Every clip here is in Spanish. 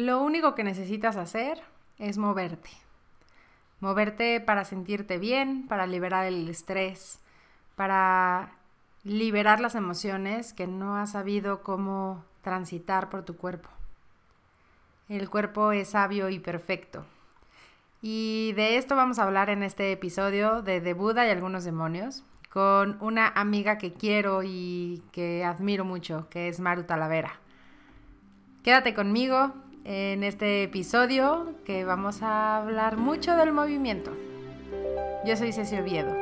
Lo único que necesitas hacer es moverte. Moverte para sentirte bien, para liberar el estrés, para liberar las emociones que no has sabido cómo transitar por tu cuerpo. El cuerpo es sabio y perfecto. Y de esto vamos a hablar en este episodio de De Buda y algunos demonios con una amiga que quiero y que admiro mucho, que es Maru Talavera. Quédate conmigo en este episodio que vamos a hablar mucho del movimiento. Yo soy Ceci Oviedo.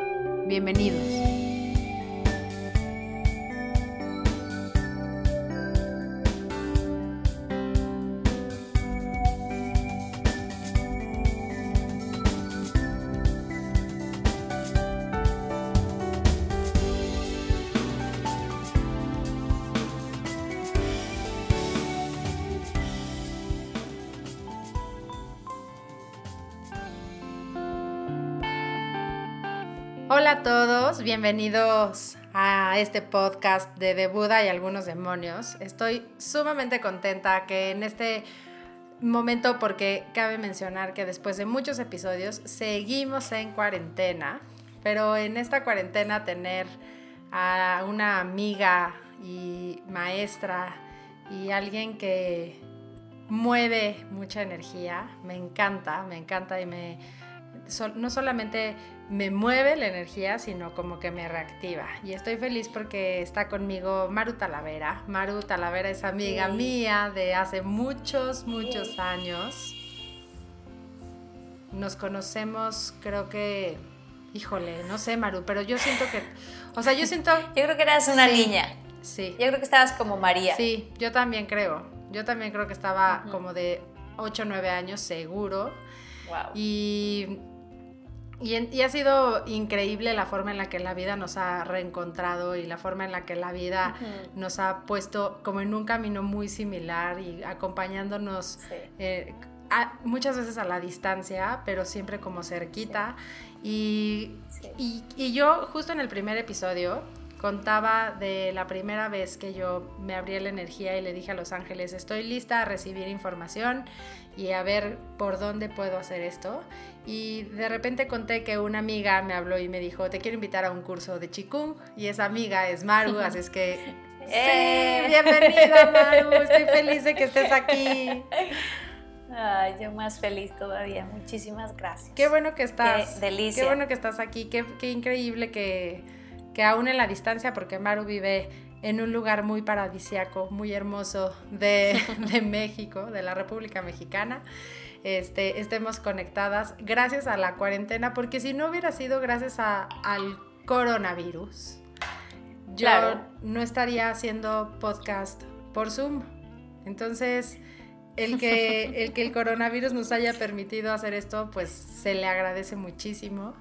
Bienvenidos. Bienvenidos a este podcast de De Buda y algunos demonios. Estoy sumamente contenta que en este momento, porque cabe mencionar que después de muchos episodios seguimos en cuarentena, pero en esta cuarentena tener a una amiga y maestra y alguien que mueve mucha energía, me encanta, me encanta y me no solamente me mueve la energía, sino como que me reactiva. Y estoy feliz porque está conmigo Maru Talavera. Maru Talavera es amiga mía de hace muchos, muchos años. Nos conocemos, creo que, híjole, no sé, Maru, pero yo siento que, o sea, yo siento... yo creo que eras una niña. Sí. Yo creo que estabas como María. Sí, yo también creo. Yo también creo que estaba como de 8 o 9 años seguro. Wow. Y y, ha sido increíble la forma en la que la vida nos ha reencontrado y la forma en la que la vida nos ha puesto como en un camino muy similar y acompañándonos eh, muchas veces a la distancia, pero siempre como cerquita. Y, y, yo justo en el primer episodio contaba de la primera vez que yo me abrí la energía y le dije a Los Ángeles, estoy lista a recibir información y a ver por dónde puedo hacer esto. Y de repente conté que una amiga me habló y me dijo, te quiero invitar a un curso de Qigong y esa amiga es Maru, así es que... ¡Eh! Sí, bienvenida Maru, estoy feliz de que estés aquí. Ay, yo más feliz todavía. Muchísimas gracias. Qué bueno que estás. Qué delicia. Qué bueno que estás aquí. Qué, qué increíble que, que aún en la distancia, porque Maru vive en un lugar muy paradisiaco, muy hermoso de, México, de la República Mexicana, este, estemos conectadas gracias a la cuarentena, porque si no hubiera sido gracias al coronavirus, yo no estaría haciendo podcast por Zoom. Entonces, el que, el que el coronavirus nos haya permitido hacer esto, pues se le agradece muchísimo.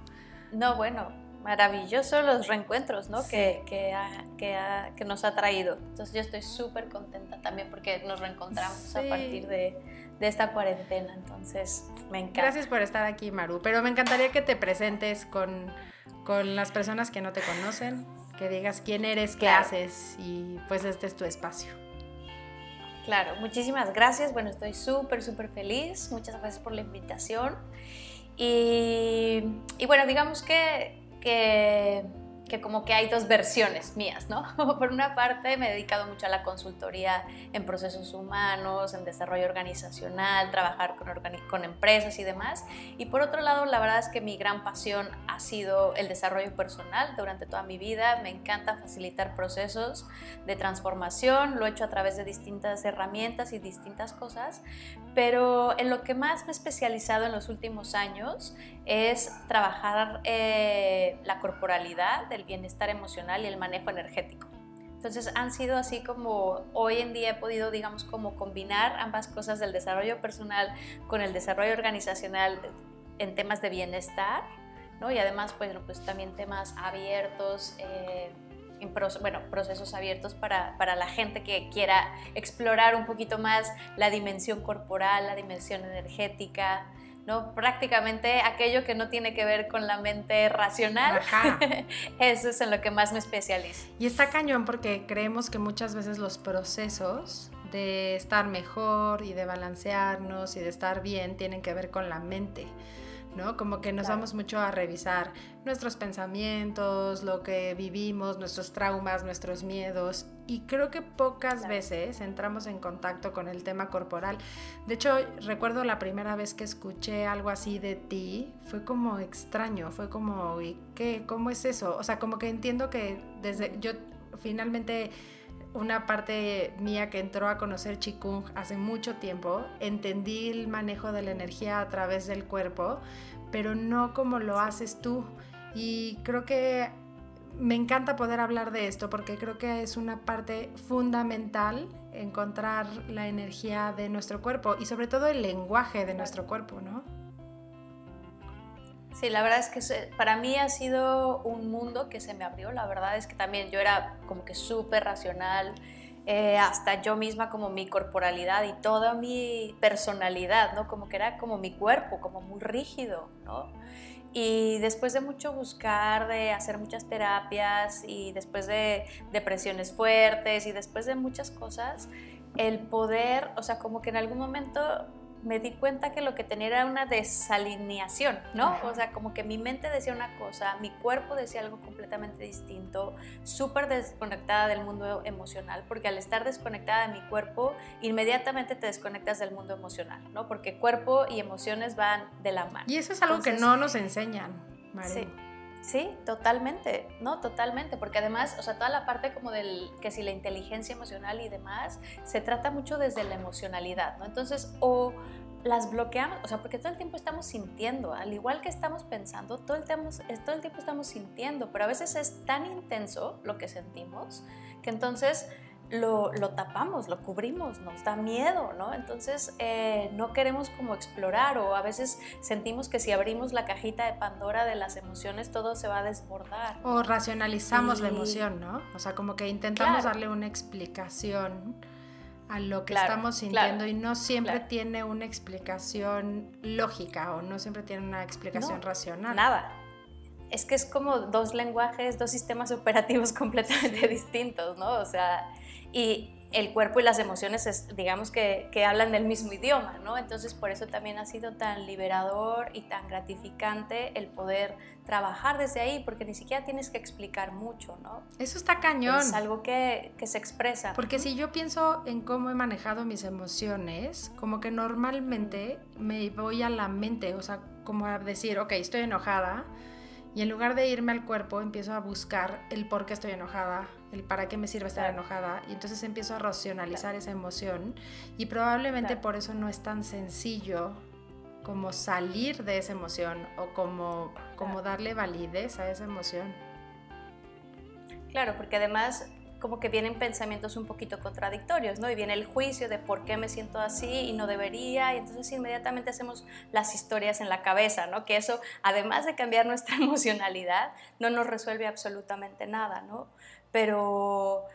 No, bueno, maravilloso los reencuentros ¿no? que, que, que, nos ha traído. Entonces yo estoy súper contenta también porque nos reencontramos a partir de, de, esta cuarentena. Entonces me encanta. Gracias por estar aquí, Maru. Pero me encantaría que te presentes con, con las personas que no te conocen, que digas quién eres, qué haces y pues este es tu espacio. Claro, muchísimas gracias. Bueno, estoy súper, súper feliz. Muchas gracias por la invitación. Y, y bueno, digamos que que, que como que hay dos versiones mías, ¿no? Por una parte me he dedicado mucho a la consultoría en procesos humanos, en desarrollo organizacional, trabajar con, con empresas y demás. Y por otro lado, la verdad es que mi gran pasión ha sido el desarrollo personal durante toda mi vida. Me encanta facilitar procesos de transformación, lo he hecho a través de distintas herramientas y distintas cosas, pero en lo que más me he especializado en los últimos años es trabajar eh, la corporalidad, el bienestar emocional y el manejo energético. Entonces han sido así como hoy en día he podido, digamos, como combinar ambas cosas del desarrollo personal con el desarrollo organizacional en temas de bienestar, ¿no? Y además, pues, pues también temas abiertos, eh, en bueno, procesos abiertos para, para, la gente que quiera explorar un poquito más la dimensión corporal, la dimensión energética, ¿no? Prácticamente aquello que no tiene que ver con la mente racional. Eso es en lo que más me especializo. Y está cañón porque creemos que muchas veces los procesos de estar mejor y de balancearnos y de estar bien tienen que ver con la mente. ¿No? Como que nos vamos mucho a revisar nuestros pensamientos, lo que vivimos, nuestros traumas, nuestros miedos. Y creo que pocas veces entramos en contacto con el tema corporal. De hecho, recuerdo la primera vez que escuché algo así de ti, fue como extraño, fue como, ¿y qué? ¿Cómo es eso? O sea, como que entiendo que desde yo finalmente una parte mía que entró a conocer Qigong hace mucho tiempo, entendí el manejo de la energía a través del cuerpo, pero no como lo haces tú. Y creo que me encanta poder hablar de esto porque creo que es una parte fundamental encontrar la energía de nuestro cuerpo y sobre todo el lenguaje de nuestro cuerpo, ¿no? Sí, la verdad es que para mí ha sido un mundo que se me abrió. La verdad es que también yo era como que súper racional, eh, hasta yo misma como mi corporalidad y toda mi personalidad, ¿no? Como que era como mi cuerpo, como muy rígido, ¿no? Y después de mucho buscar, de hacer muchas terapias y después de depresiones fuertes y después de muchas cosas, el poder, o sea, como que en algún momento me di cuenta que lo que tenía era una desalineación, ¿no? O sea, como que mi mente decía una cosa, mi cuerpo decía algo completamente distinto, súper desconectada del mundo emocional, porque al estar desconectada de mi cuerpo, inmediatamente te desconectas del mundo emocional, ¿no? Porque cuerpo y emociones van de la mano. Y eso es algo que no nos enseñan, María. Sí. Sí, totalmente, ¿no? Totalmente, porque además, o sea, toda la parte como del, que si la inteligencia emocional y demás, se trata mucho desde la emocionalidad, ¿no? Entonces, o las bloqueamos, o sea, porque todo el tiempo estamos sintiendo, al igual que estamos pensando, todo el, tiempo, todo el tiempo estamos sintiendo, pero a veces es tan intenso lo que sentimos que entonces lo, tapamos, lo cubrimos, nos da miedo, ¿no? Entonces eh, no queremos como explorar o a veces sentimos que si abrimos la cajita de Pandora de las emociones todo se va a desbordar. O racionalizamos la emoción, ¿no? O sea, como que intentamos darle una explicación a lo que estamos sintiendo y no siempre tiene una explicación lógica o no siempre tiene una explicación racional. Nada. Es que es como dos lenguajes, dos sistemas operativos completamente distintos, ¿no? O sea, y el cuerpo y las emociones, digamos que, que, hablan del mismo idioma, ¿no? Entonces por eso también ha sido tan liberador y tan gratificante el poder trabajar desde ahí, porque ni siquiera tienes que explicar mucho, ¿no? Eso está cañón. Es algo que, que se expresa. Porque si yo pienso en cómo he manejado mis emociones, como que normalmente me voy a la mente, o sea, como a decir, ok, estoy enojada, y en lugar de irme al cuerpo, empiezo a buscar el por qué estoy enojada, el para qué me sirve estar enojada. Y entonces empiezo a racionalizar esa emoción. Y probablemente por eso no es tan sencillo como salir de esa emoción o como, como darle validez a esa emoción. Claro, porque además como que vienen pensamientos un poquito contradictorios, ¿no? Y viene el juicio de por qué me siento así y no debería, y entonces inmediatamente hacemos las historias en la cabeza, ¿no? Que eso, además de cambiar nuestra emocionalidad, no nos resuelve absolutamente nada, ¿no? Pero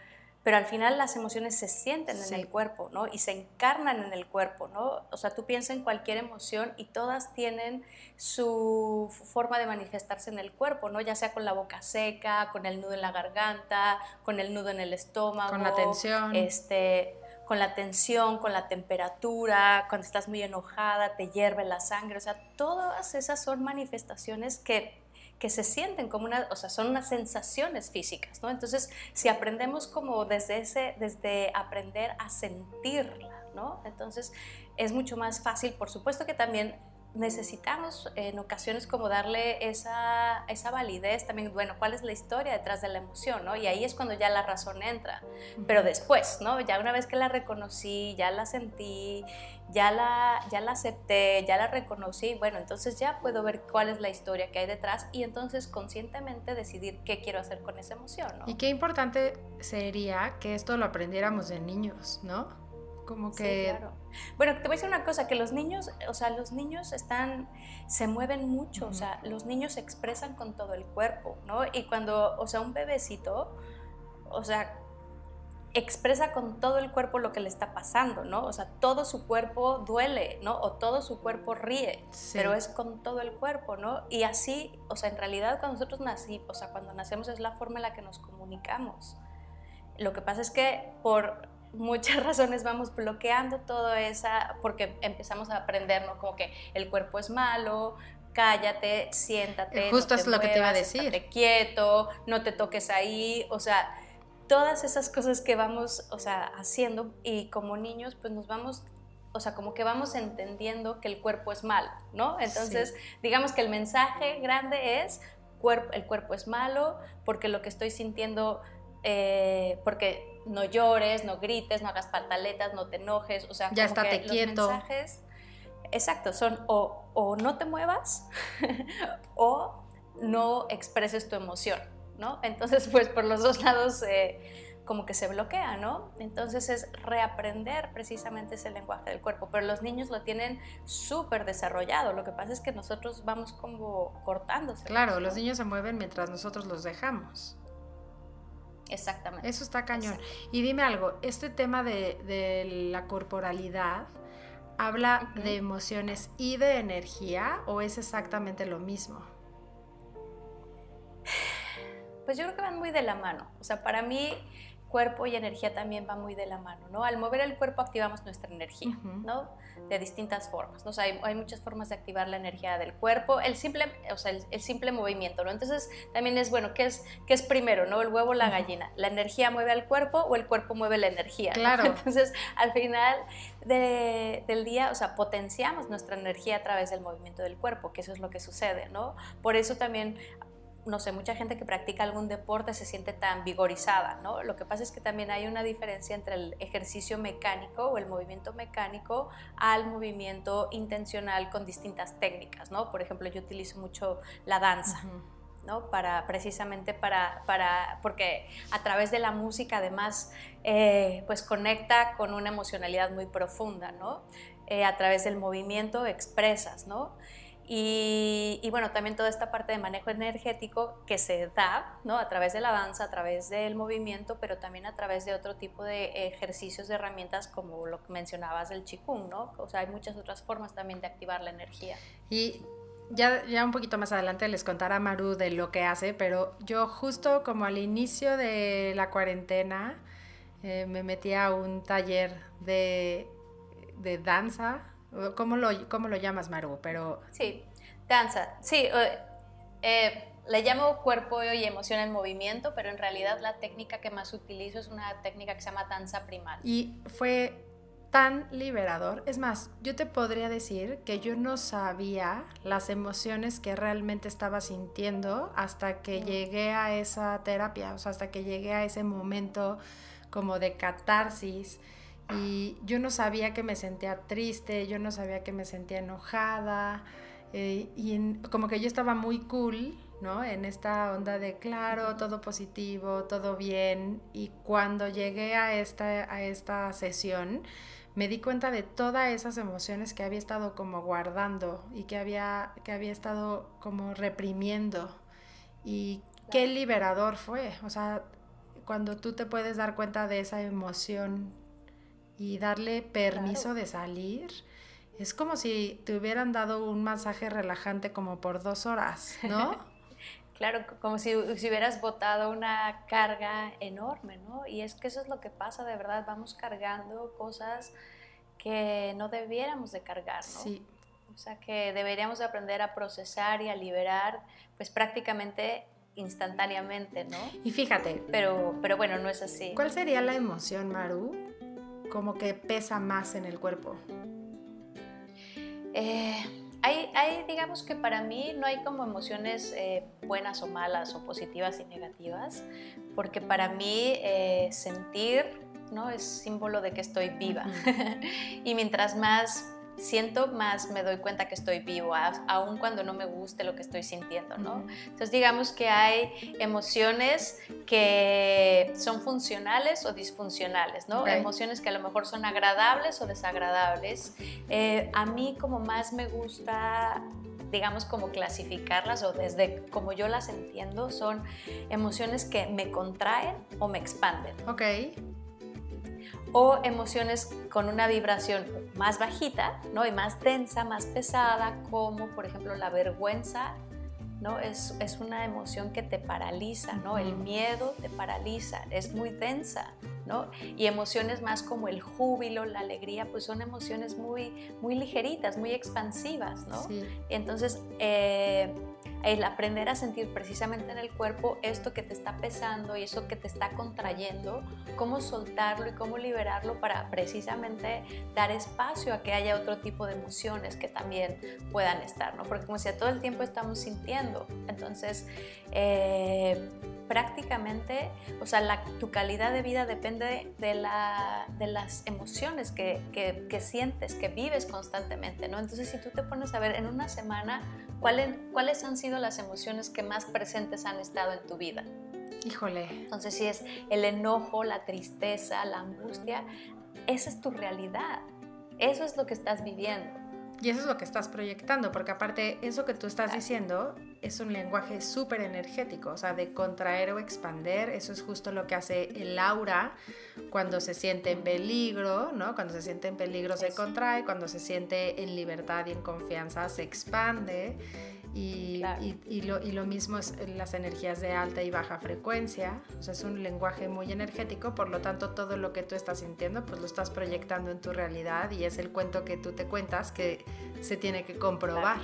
pero al final las emociones se sienten en el cuerpo, ¿no? Y se encarnan en el cuerpo, ¿no? O sea, tú piensas en cualquier emoción y todas tienen su forma de manifestarse en el cuerpo, ¿no? Ya sea con la boca seca, con el nudo en la garganta, con el nudo en el estómago. Con la tensión. Este, con la tensión, con la temperatura, cuando estás muy enojada, te hierve la sangre, o sea, todas esas son manifestaciones que que se sienten como una, o sea, son unas sensaciones físicas, ¿no? Entonces, si aprendemos como desde ese, desde aprender a sentirla, ¿no? Entonces, es mucho más fácil, por supuesto que también necesitamos en ocasiones como darle esa, esa, validez también, bueno, cuál es la historia detrás de la emoción, ¿no? Y ahí es cuando ya la razón entra, pero después, ¿no? Ya una vez que la reconocí, ya la sentí, ya la, ya la acepté, ya la reconocí, bueno, entonces ya puedo ver cuál es la historia que hay detrás y entonces conscientemente decidir qué quiero hacer con esa emoción, ¿no? Y qué importante sería que esto lo aprendiéramos de niños, ¿no? Como que... claro. Bueno, te voy a decir una cosa, que los niños, o sea, los niños están, se mueven mucho, o sea, los niños se expresan con todo el cuerpo, ¿no? Y cuando, o sea, un bebecito, o sea, expresa con todo el cuerpo lo que le está pasando, ¿no? O sea, todo su cuerpo duele, ¿no? O todo su cuerpo ríe, pero es con todo el cuerpo, ¿no? Y así, o sea, en realidad cuando nosotros nacimos, o sea, cuando nacemos es la forma en la que nos comunicamos. Lo que pasa es que por muchas razones vamos bloqueando todo esa, porque empezamos a aprender, ¿no? Como que el cuerpo es malo, cállate, siéntate. Justo es lo que te iba a decir. quieto, no te toques ahí, o sea, todas esas cosas que vamos, o sea, haciendo y como niños pues nos vamos o sea, como que vamos entendiendo que el cuerpo es malo, ¿no? Entonces, digamos que el mensaje grande es, el cuerpo es malo porque lo que estoy sintiendo, eh, porque no llores, no grites, no hagas pataletas, no te enojes, o sea, ya estate quieto. Los mensajes, exacto, son o, o no te muevas o no expreses tu emoción, ¿no? Entonces, pues por los dos lados... Eh, como que se bloquea, ¿no? Entonces es reaprender precisamente ese lenguaje del cuerpo, pero los niños lo tienen súper desarrollado, lo que pasa es que nosotros vamos como cortándose. Claro, los niños se mueven mientras nosotros los dejamos. Exactamente. Eso está cañón. Y dime algo, este tema de, la corporalidad, ¿habla de emociones y de energía o es exactamente lo mismo? Pues yo creo que van muy de la mano. O sea, para mí cuerpo y energía también va muy de la mano, ¿no? Al mover el cuerpo activamos nuestra energía, ¿no? De distintas formas, ¿no? O sea, hay, muchas formas de activar la energía del cuerpo, el simple, o sea, el, simple movimiento, ¿no? Entonces, también es, bueno, ¿qué es, qué es primero, ¿no? El huevo o la gallina. ¿La energía mueve al cuerpo o el cuerpo mueve la energía? Claro. Entonces, al final del día, o sea, potenciamos nuestra energía a través del movimiento del cuerpo, que eso es lo que sucede, ¿no? Por eso también no sé, mucha gente que practica algún deporte se siente tan vigorizada, ¿no? Lo que pasa es que también hay una diferencia entre el ejercicio mecánico o el movimiento mecánico al movimiento intencional con distintas técnicas, ¿no? Por ejemplo, yo utilizo mucho la danza. ¿no? Para, precisamente para, para, porque a través de la música además eh, pues conecta con una emocionalidad muy profunda, ¿no? Eh, a través del movimiento expresas, ¿no? Y, bueno, también toda esta parte de manejo energético que se da ¿no? a través de la danza, a través del movimiento, pero también a través de otro tipo de ejercicios, de herramientas como lo que mencionabas del chikung, ¿no? O sea, hay muchas otras formas también de activar la energía. Y ya, ya un poquito más adelante les contará Maru de lo que hace, pero yo justo como al inicio de la cuarentena eh, me metí a un taller de, de danza ¿Cómo lo, cómo lo llamas, Maru? Pero... Sí, danza. Sí, eh, le llamo cuerpo y emoción en movimiento, pero en realidad la técnica que más utilizo es una técnica que se llama danza primal. Y fue tan liberador. Es más, yo te podría decir que yo no sabía las emociones que realmente estaba sintiendo hasta que mm. llegué a esa terapia, o sea, hasta que llegué a ese momento como de catarsis y yo no sabía que me sentía triste, yo no sabía que me sentía enojada eh, y como que yo estaba muy cool, ¿no? En esta onda de claro, todo positivo, todo bien y cuando llegué a esta, a esta sesión me di cuenta de todas esas emociones que había estado como guardando y que había, que había estado como reprimiendo y qué liberador fue, o sea, cuando tú te puedes dar cuenta de esa emoción y darle permiso de salir. Es como si te hubieran dado un masaje relajante como por dos horas, ¿no? claro, como si, si, hubieras botado una carga enorme, ¿no? Y es que eso es lo que pasa, de verdad, vamos cargando cosas que no debiéramos de cargar, ¿no? Sí. O sea, que deberíamos aprender a procesar y a liberar, pues prácticamente instantáneamente, ¿no? Y fíjate. Pero, pero bueno, no es así. ¿Cuál sería la emoción, Maru, como que pesa más en el cuerpo? Eh, hay, hay, digamos que para mí no hay como emociones eh, buenas o malas o positivas y negativas, porque para mí eh, sentir ¿no? es símbolo de que estoy viva. y mientras más siento, más me doy cuenta que estoy vivo, aun cuando no me guste lo que estoy sintiendo, ¿no? Entonces digamos que hay emociones que son funcionales o disfuncionales, ¿no? Emociones que a lo mejor son agradables o desagradables. Eh, a mí como más me gusta digamos como clasificarlas o desde como yo las entiendo, son emociones que me contraen o me expanden. Ok o emociones con una vibración más bajita, ¿no? Y más densa, más pesada, como por ejemplo la vergüenza, ¿no? Es, es una emoción que te paraliza, ¿no? El miedo te paraliza, es muy densa. ¿no? Y emociones más como el júbilo, la alegría, pues son emociones muy, muy ligeritas, muy expansivas, ¿no? Sí. Entonces, eh, el aprender a sentir precisamente en el cuerpo esto que te está pesando y eso que te está contrayendo, cómo soltarlo y cómo liberarlo para precisamente dar espacio a que haya otro tipo de emociones que también puedan estar, ¿no? Porque como si a todo el tiempo estamos sintiendo, entonces eh, prácticamente, o sea, tu calidad de vida depende de, la, de las emociones que, que, que, sientes, que vives constantemente, ¿no? Entonces, si tú te pones a ver en una semana, ¿cuáles, ¿cuáles han sido las emociones que más presentes han estado en tu vida? Híjole. Entonces, si es el enojo, la tristeza, la angustia, esa es tu realidad. Eso es lo que estás viviendo. Y eso es lo que estás proyectando, porque aparte eso que tú estás diciendo es un lenguaje súper energético, o sea, de contraer o expander, eso es justo lo que hace el aura cuando se siente en peligro, ¿no? Cuando se siente en peligro se contrae, cuando se siente en libertad y en confianza se expande. Y, y, lo, y, lo, mismo es las energías de alta y baja frecuencia, o sea, es un lenguaje muy energético, por lo tanto todo lo que tú estás sintiendo, pues lo estás proyectando en tu realidad y es el cuento que tú te cuentas que se tiene que comprobar,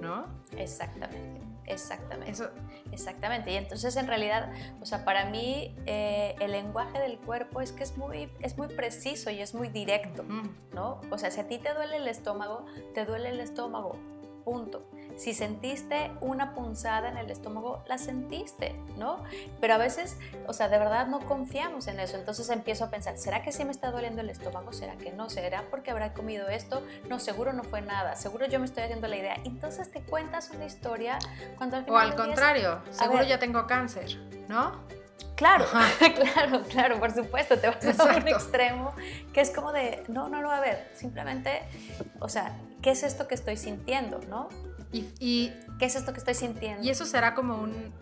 ¿no? Exactamente. Exactamente. Eso. Exactamente. Y entonces en realidad, o sea, para mí eh, el lenguaje del cuerpo es que es muy, es muy preciso y es muy directo, ¿no? O sea, si a ti te duele el estómago, te duele el estómago, punto. Si sentiste una punzada en el estómago, la sentiste, ¿no? Pero a veces, o sea, de verdad no confiamos en eso. Entonces empiezo a pensar, ¿será que sí me está doliendo el estómago? ¿Será que no? ¿Será porque habrá comido esto? No, seguro no fue nada. Seguro yo me estoy haciendo la idea. Entonces te cuentas una historia cuando al final... O al contrario, seguro ya tengo cáncer, ¿no? Claro, claro, claro, por supuesto, te vas a un extremo que es como de, no, no, no, a ver, simplemente, o sea, ¿qué es esto que estoy sintiendo, no? Y, ¿Qué es esto que estoy sintiendo? Y eso será como un...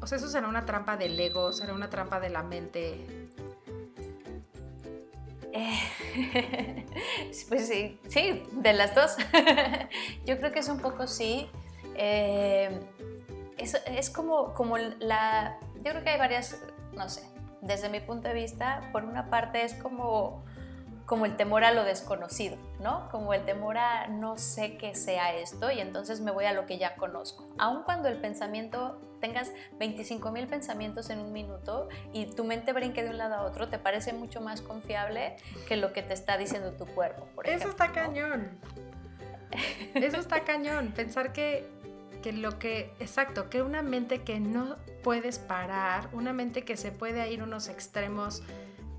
O sea, eso será una trampa del ego, será una trampa de la mente. Eh, pues sí, sí, de las dos. Yo creo que es un poco sí. Eh, es, es como, como la... Yo creo que hay varias, no sé, desde mi punto de vista, por una parte es como como el temor a lo desconocido, ¿no? Como el temor a no sé qué sea esto y entonces me voy a lo que ya conozco. Aun cuando el pensamiento tengas 25 mil pensamientos en un minuto y tu mente brinque de un lado a otro, te parece mucho más confiable que lo que te está diciendo tu cuerpo. Por Eso está cañón. Eso está cañón. Pensar que, que lo que, exacto, que una mente que no puedes parar, una mente que se puede ir unos extremos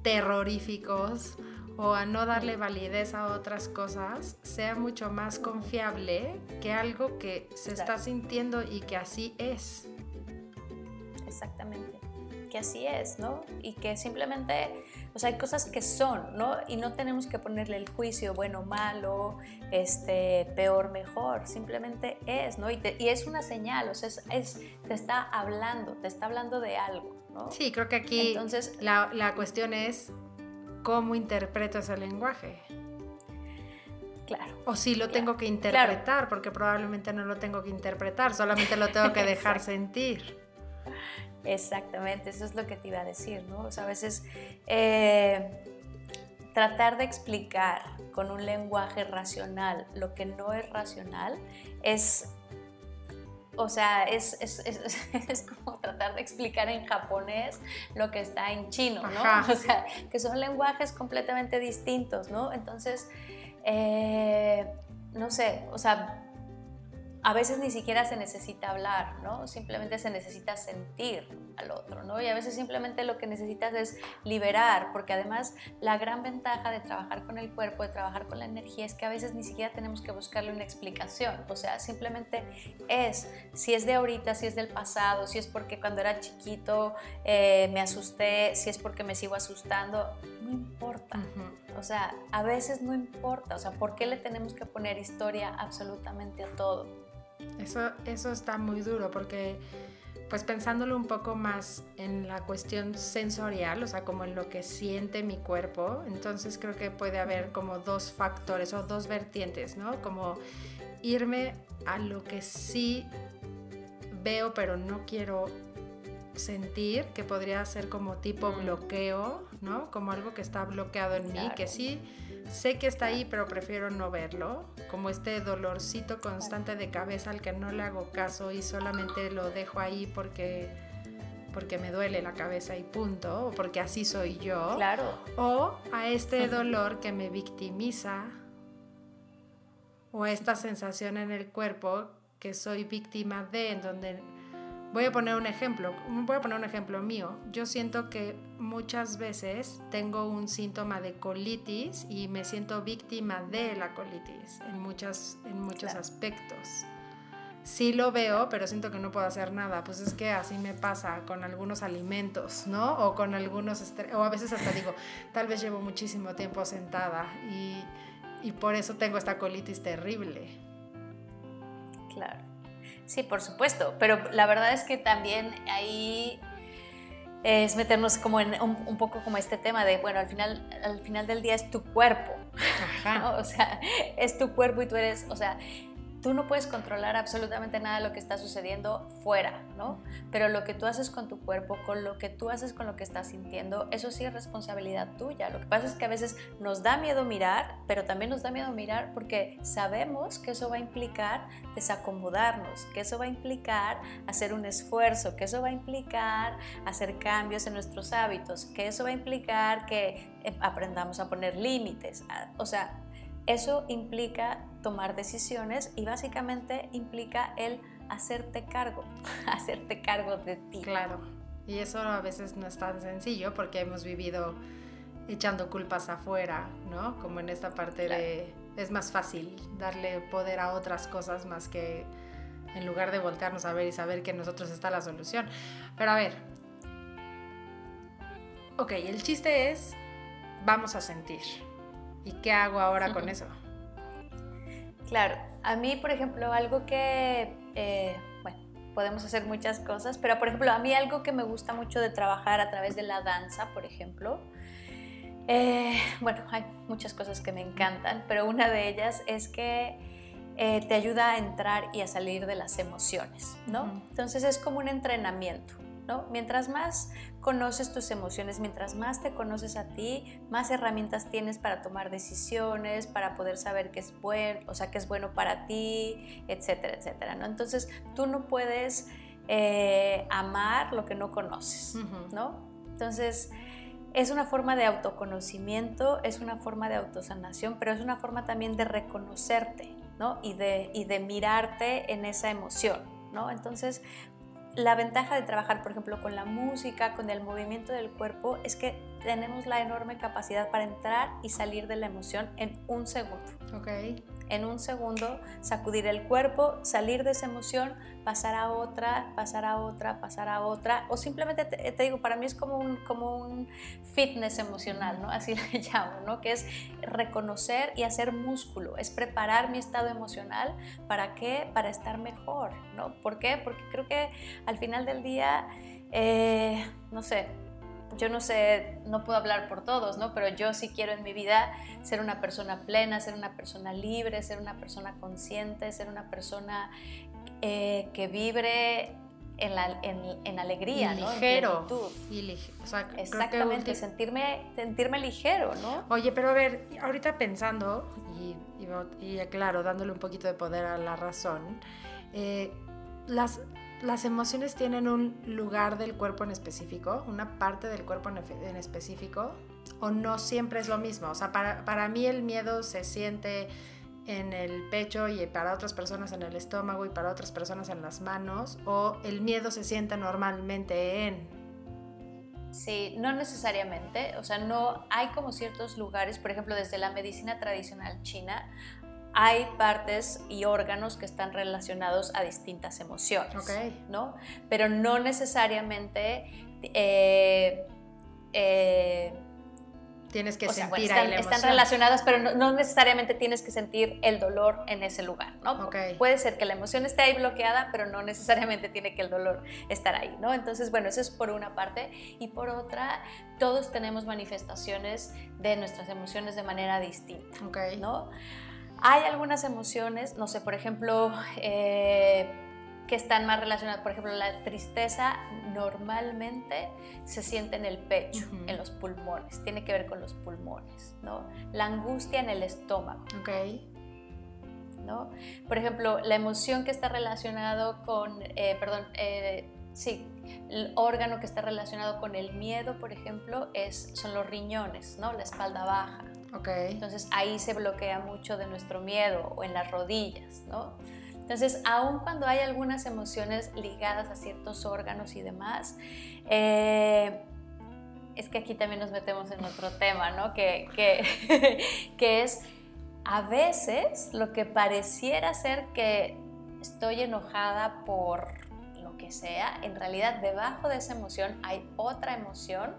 terroríficos, o a no darle validez a otras cosas sea mucho más confiable que algo que se está sintiendo y que así es. Exactamente, que así es, ¿no? Y que simplemente, o sea, hay cosas que son, ¿no? Y no tenemos que ponerle el juicio bueno, malo, este, peor, mejor, simplemente es, ¿no? Y, es una señal, o sea, es, te está hablando, te está hablando de algo, ¿no? Sí, creo que aquí Entonces, la, la cuestión es cómo interpreto ese lenguaje. Claro. O si lo tengo que interpretar, porque probablemente no lo tengo que interpretar, solamente lo tengo que dejar sentir. Exactamente, eso es lo que te iba a decir, ¿no? O sea, a veces eh, tratar de explicar con un lenguaje racional lo que no es racional es o sea, es, es, es, es, como tratar de explicar en japonés lo que está en chino, ¿no? O sea, que son lenguajes completamente distintos, ¿no? Entonces, eh, no sé, o sea, a veces ni siquiera se necesita hablar, ¿no? Simplemente se necesita sentir al otro, ¿no? Y a veces simplemente lo que necesitas es liberar, porque además la gran ventaja de trabajar con el cuerpo, de trabajar con la energía, es que a veces ni siquiera tenemos que buscarle una explicación, o sea, simplemente es, si es de ahorita, si es del pasado, si es porque cuando era chiquito eh, me asusté, si es porque me sigo asustando, no importa. O sea, a veces no importa, o sea, ¿por qué le tenemos que poner historia absolutamente a todo? Eso, eso está muy duro porque pues pensándolo un poco más en la cuestión sensorial, o sea, como en lo que siente mi cuerpo, entonces creo que puede haber como dos factores o dos vertientes, ¿no? Como irme a lo que sí veo pero no quiero sentir, que podría ser como tipo Mm. bloqueo, ¿no? Como algo que está bloqueado en mí, que sí sé que está ahí, pero prefiero no verlo, como este dolorcito constante de cabeza al que no le hago caso y solamente lo dejo ahí porque porque me duele la cabeza y punto, o porque así soy yo. Claro. O a este dolor que me victimiza o esta sensación en el cuerpo que soy víctima de, en donde voy a poner un ejemplo, voy a poner un ejemplo mío. Yo siento que muchas veces tengo un síntoma de colitis y me siento víctima de la colitis en, muchas, en muchos Claro. aspectos. Sí lo veo, pero siento que no puedo hacer nada. Pues es que así me pasa con algunos alimentos, ¿no? O con algunos, o a veces hasta digo, tal vez llevo muchísimo tiempo sentada y, y por eso tengo esta colitis terrible. Claro. Sí, por supuesto, pero la verdad es que también ahí es meternos como en un, un poco como este tema de, bueno, al final, al final del día es tu cuerpo, Ajá. ¿no? O sea, es tu cuerpo y tú eres, o sea, tú no puedes controlar absolutamente nada de lo que está sucediendo fuera, ¿no? Pero lo que tú haces con tu cuerpo, con lo que tú haces con lo que estás sintiendo, eso sí es responsabilidad tuya. Lo que pasa es que a veces nos da miedo mirar, pero también nos da miedo mirar porque sabemos que eso va a implicar desacomodarnos, que eso va a implicar hacer un esfuerzo, que eso va a implicar hacer cambios en nuestros hábitos, que eso va a implicar que eh, aprendamos a poner límites. O sea, eso implica tomar decisiones y básicamente implica el hacerte cargo, hacerte cargo de ti. Claro. Y eso a veces no es tan sencillo porque hemos vivido echando culpas afuera, ¿no? Como en esta parte de... Es más fácil darle poder a otras cosas más que en lugar de voltearnos a ver y saber que en nosotros está la solución. Pero a ver. Ok, el chiste es, vamos a sentir. ¿Y qué hago ahora con eso? Claro, a mí, por ejemplo, algo que, eh, bueno, podemos hacer muchas cosas, pero por ejemplo, a mí algo que me gusta mucho de trabajar a través de la danza, por ejemplo, eh, bueno, hay muchas cosas que me encantan, pero una de ellas es que eh, te ayuda a entrar y a salir de las emociones, ¿no? Entonces es como un entrenamiento. ¿No? Mientras más conoces tus emociones, mientras más te conoces a ti, más herramientas tienes para tomar decisiones, para poder saber qué es bueno, o sea, qué es bueno para ti, etcétera, etcétera, ¿no? Entonces, tú no puedes eh, amar lo que no conoces. ¿no? Entonces, es una forma de autoconocimiento, es una forma de autosanación, pero es una forma también de reconocerte, ¿no? Y de, y de mirarte en esa emoción, ¿no? Entonces, la ventaja de trabajar, por ejemplo, con la música, con el movimiento del cuerpo, es que tenemos la enorme capacidad para entrar y salir de la emoción en un segundo. Ok. En un segundo, sacudir el cuerpo, salir de esa emoción, pasar a otra, pasar a otra, pasar a otra. O simplemente, te, te digo, para mí es como un, como un fitness emocional, ¿no? Así le llamo, ¿no? Que es reconocer y hacer músculo, es preparar mi estado emocional. ¿Para qué? Para estar mejor, ¿no? ¿Por qué? Porque creo que al final del día, eh, no sé, yo no sé, no puedo hablar por todos, ¿no? Pero yo sí quiero en mi vida ser una persona plena, ser una persona libre, ser una persona consciente, ser una persona eh, que vibre en, la, en, en alegría, Y ¿no? En ligero. plenitud. Y lige- o sea, que Exactamente, sentirme, sentirme ligero, ¿no? Oye, pero a ver, ahorita pensando, y, y, y claro, dándole un poquito de poder a la razón, eh, las, las emociones tienen un lugar del cuerpo en específico, una parte del cuerpo en, específico, o no siempre es lo mismo. O sea, para, para mí el miedo se siente en el pecho y para otras personas en el estómago y para otras personas en las manos, o el miedo se siente normalmente en... Sí, no necesariamente, o sea, no hay como ciertos lugares, por ejemplo, desde la medicina tradicional china, hay partes y órganos que están relacionados a distintas emociones, Ok. ¿no? Pero no necesariamente eh, eh, Tienes que o sea, sentir bueno, ahí están, la están relacionadas, pero no, no necesariamente tienes que sentir el dolor en ese lugar, ¿no? Ok. Puede ser que la emoción esté ahí bloqueada, pero no necesariamente tiene que el dolor estar ahí, ¿no? Entonces, bueno, eso es por una parte. Y por otra, todos tenemos manifestaciones de nuestras emociones de manera distinta, Ok. ¿no? Hay algunas emociones, no sé, por ejemplo, eh, que están más relacionadas. Por ejemplo, la tristeza normalmente se siente en el pecho, en los pulmones, tiene que ver con los pulmones, ¿no? La angustia en el estómago. Ok. ¿no? Por ejemplo, la emoción que está relacionado con, eh, perdón, eh, sí, el órgano que está relacionado con el miedo, por ejemplo, es, son los riñones, ¿no? La espalda baja. Okay. Entonces ahí se bloquea mucho de nuestro miedo o en las rodillas, ¿no? Entonces, aun cuando hay algunas emociones ligadas a ciertos órganos y demás, eh, es que aquí también nos metemos en otro tema, ¿no? Que, que, que es a veces lo que pareciera ser que estoy enojada por lo que sea, en realidad debajo de esa emoción hay otra emoción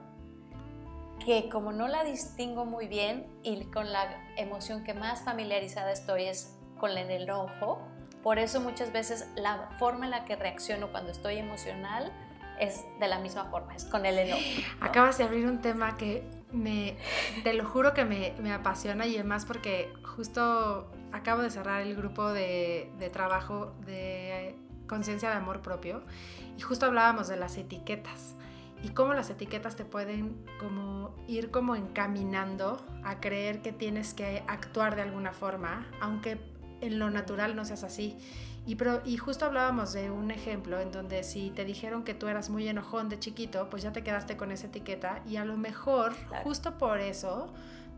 que como no la distingo muy bien y con la emoción que más familiarizada estoy es con el enojo, por eso muchas veces la forma en la que reacciono cuando estoy emocional es de la misma forma, es con el enojo. Acabas de abrir un tema que me, te lo juro que me, me, apasiona y además porque justo acabo de cerrar el grupo de, de trabajo de conciencia de amor propio y justo hablábamos de las etiquetas y cómo las etiquetas te pueden como ir como encaminando a creer que tienes que actuar de alguna forma, aunque en lo natural no seas así. Y, y, justo hablábamos de un ejemplo en donde si te dijeron que tú eras muy enojón de chiquito, pues ya te quedaste con esa etiqueta y a lo mejor justo por eso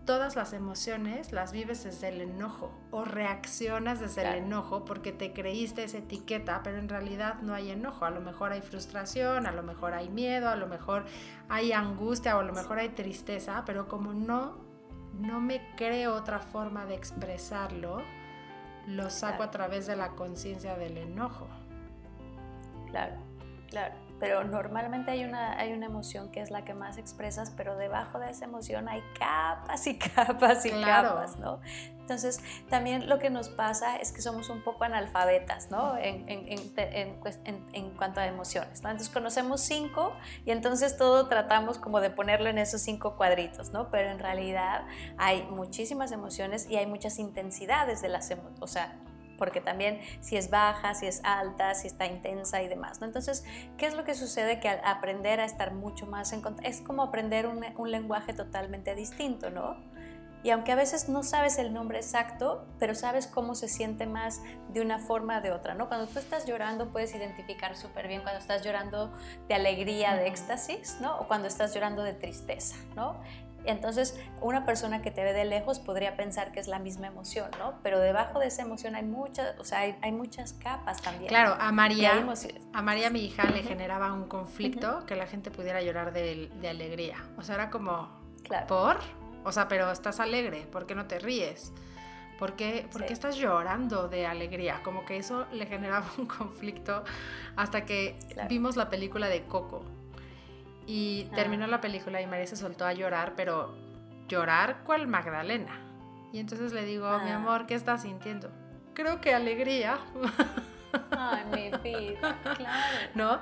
todas las emociones las vives desde el enojo o reaccionas desde el enojo porque te creíste esa etiqueta, pero en realidad no hay enojo, a lo mejor hay frustración, a lo mejor hay miedo, a lo mejor hay angustia o a lo mejor hay tristeza, pero como no no me creo otra forma de expresarlo, lo saco a través de la conciencia del enojo. Claro, claro. Pero normalmente hay una, hay una emoción que es la que más expresas, pero debajo de esa emoción hay capas y capas y capas, ¿no? Entonces, también lo que nos pasa es que somos un poco analfabetas, ¿no? En, en, cuanto a emociones, ¿no? Entonces, conocemos cinco y entonces todo tratamos como de ponerlo en esos cinco cuadritos, ¿no? Pero en realidad hay muchísimas emociones y hay muchas intensidades de las emociones, o sea, porque también si es baja, si es alta, si está intensa y demás, ¿no? Entonces, ¿qué es lo que sucede? Que al aprender a estar mucho más en contacto, es como aprender un, un lenguaje totalmente distinto, ¿no? Y aunque a veces no sabes el nombre exacto, pero sabes cómo se siente más de una forma o de otra, ¿no? Cuando tú estás llorando puedes identificar súper bien cuando estás llorando de alegría, de éxtasis, ¿no? O cuando estás llorando de tristeza, ¿no? Entonces, una persona que te ve de lejos podría pensar que es la misma emoción, ¿no? Pero debajo de esa emoción hay muchas, o sea, hay, muchas capas también. Claro, a María, a María mi hija le generaba un conflicto que la gente pudiera llorar de, alegría. O sea, era como, ¿por? O sea, pero estás alegre, ¿por qué no te ríes? ¿Por qué, estás llorando de alegría? Como que eso le generaba un conflicto hasta que vimos la película de Coco. Y ah. terminó la película y María se soltó a llorar, pero llorar cual Magdalena. Y entonces le digo, mi ah. amor, ¿qué estás sintiendo? Creo que alegría. Ay, mi vida, claro. ¿No?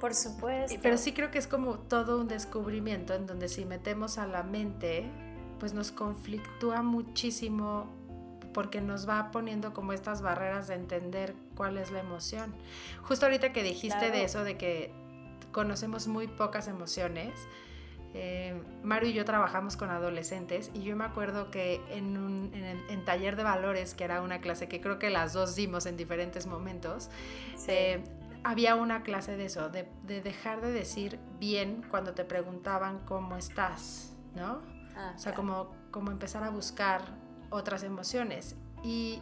Por supuesto. Pero sí creo que es como todo un descubrimiento en donde si metemos a la mente pues nos conflictúa muchísimo porque nos va poniendo como estas barreras de entender cuál es la emoción. Justo ahorita que dijiste de eso, de que conocemos muy pocas emociones, eh, Mario y yo trabajamos con adolescentes y yo me acuerdo que en, un, en, taller de valores, que era una clase que creo que las dos dimos en diferentes momentos, eh, había una clase de eso, de, de, dejar de decir bien cuando te preguntaban cómo estás, ¿no? Ah, o sea, como, como empezar a buscar otras emociones. Y,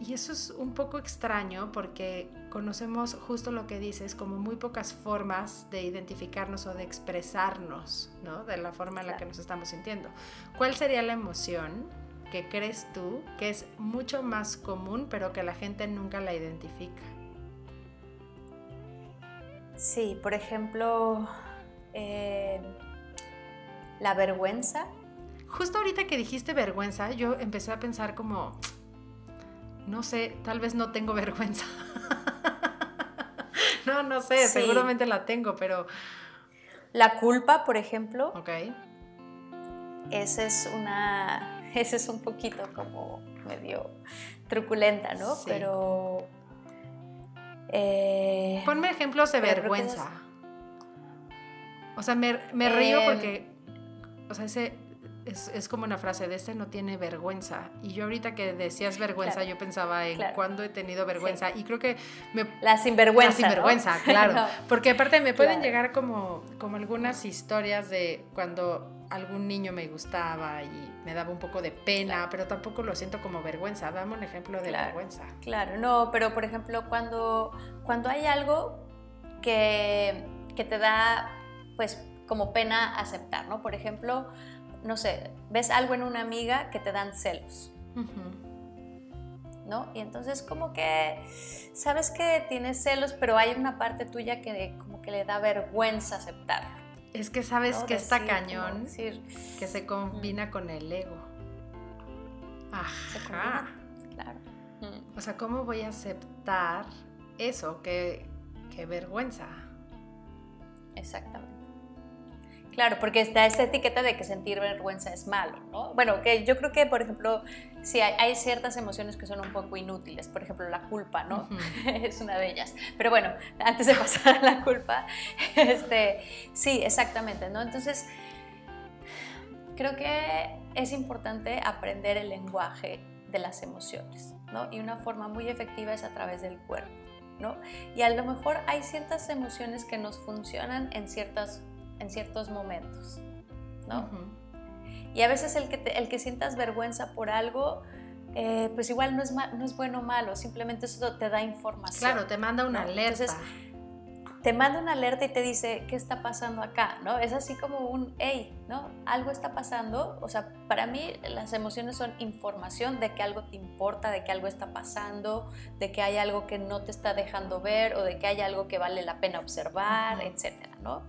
y eso es un poco extraño porque conocemos justo lo que dices, como muy pocas formas de identificarnos o de expresarnos, ¿no? De la forma en la que nos estamos sintiendo. ¿Cuál sería la emoción que crees tú que es mucho más común pero que la gente nunca la identifica? Sí, por ejemplo, eh, la vergüenza. Justo ahorita que dijiste vergüenza, yo empecé a pensar como, no sé, tal vez no tengo vergüenza. no, no sé, seguramente la tengo, pero... La culpa, por ejemplo. Ok. Esa es una, esa es un poquito como medio truculenta, ¿no? Pero Eh, Ponme ejemplos de vergüenza. O sea, me, río em, porque, o sea, ese es, como una frase de este no tiene vergüenza. Y yo ahorita que decías vergüenza, yo pensaba en cuándo he tenido vergüenza. Y creo que me... La sinvergüenza. La sinvergüenza, claro. Porque aparte me pueden llegar como, como algunas historias de cuando algún niño me gustaba y me daba un poco de pena, pero tampoco lo siento como vergüenza. Dame un ejemplo de vergüenza. Claro, no, pero por ejemplo, cuando, cuando hay algo que, que te da pues como pena aceptar, ¿no? Por ejemplo, no sé, ves algo en una amiga que te dan celos. ¿No? Y entonces como que sabes que tienes celos, pero hay una parte tuya que como que le da vergüenza aceptar. Es que sabes que está cañón que se combina con el ego. Ajá. claro. O sea, ¿cómo voy a aceptar eso? Qué, qué vergüenza. Exactamente. Claro, porque está esa etiqueta de que sentir vergüenza es malo, ¿no? Bueno, que yo creo que, por ejemplo, sí hay, ciertas emociones que son un poco inútiles, por ejemplo, la culpa, ¿no? es una de ellas. Pero bueno, antes de pasar a la culpa, este, sí, exactamente, ¿no? Entonces, creo que es importante aprender el lenguaje de las emociones, ¿no? Y una forma muy efectiva es a través del cuerpo, ¿no? Y a lo mejor hay ciertas emociones que nos funcionan en ciertas en ciertos momentos, ¿no? Y a veces el que, el que sientas vergüenza por algo, eh, pues igual no es, no es bueno o malo, simplemente eso te da información. Claro, te manda una alerta. Entonces, te manda una alerta y te dice, ¿qué está pasando acá? ¿no? Es así como un, hey, ¿no? Algo está pasando. O sea, para mí las emociones son información de que algo te importa, de que algo está pasando, de que hay algo que no te está dejando ver o de que hay algo que vale la pena observar, etcétera, ¿no?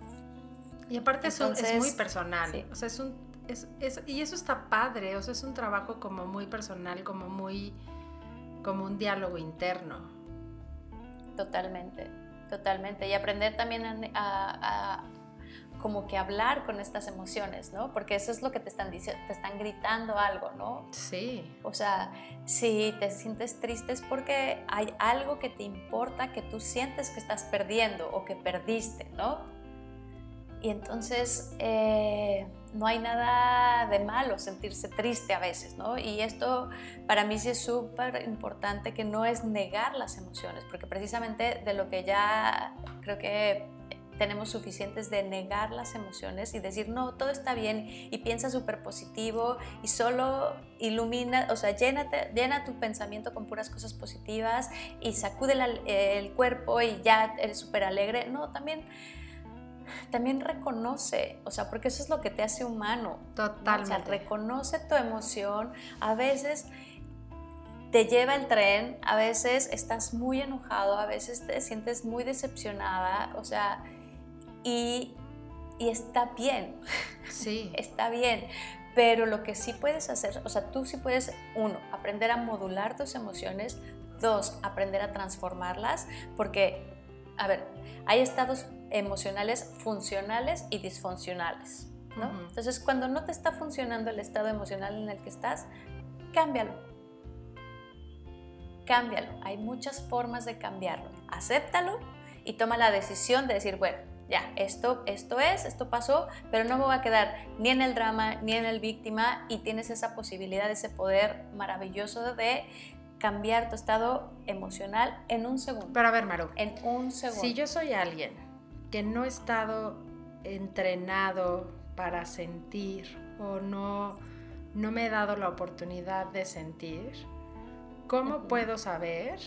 Y aparte es muy personal, o sea, es un, es, y eso está padre, o sea, es un trabajo como muy personal, como muy, como un diálogo interno. Totalmente, totalmente. Y aprender también a, como que hablar con estas emociones, ¿no? Porque eso es lo que te están diciendo, te están gritando algo, ¿no? Sí. O sea, si te sientes triste es porque hay algo que te importa que tú sientes que estás perdiendo o que perdiste, ¿no? Y entonces eh, no hay nada de malo sentirse triste a veces, ¿no? Y esto para mí sí es súper importante que no es negar las emociones, porque precisamente de lo que ya creo que tenemos suficientes de negar las emociones y decir, no, todo está bien y piensa súper positivo y solo ilumina, o sea, llénate, llena tu pensamiento con puras cosas positivas y sacude el cuerpo y ya eres súper alegre. No, también también reconoce, o sea, porque eso es lo que te hace humano. Totalmente. O sea, reconoce tu emoción. A veces te lleva el tren, a veces estás muy enojado, a veces te sientes muy decepcionada, o sea, y, y está bien. Sí. está bien. Pero lo que sí puedes hacer, o sea, tú sí puedes, uno, aprender a modular tus emociones, dos, aprender a transformarlas, porque, a ver, hay estados emocionales funcionales y disfuncionales. ¿no? Entonces, cuando no te está funcionando el estado emocional en el que estás, cámbialo. Cámbialo. Hay muchas formas de cambiarlo. Acéptalo y toma la decisión de decir, bueno, ya, esto, esto es, esto pasó, pero no me voy a quedar ni en el drama ni en el víctima y tienes esa posibilidad, ese poder maravilloso de cambiar tu estado emocional en un segundo. Pero a ver, Maru. En un segundo. Si yo soy alguien que no he estado entrenado para sentir o no, no me he dado la oportunidad de sentir, ¿cómo puedo saber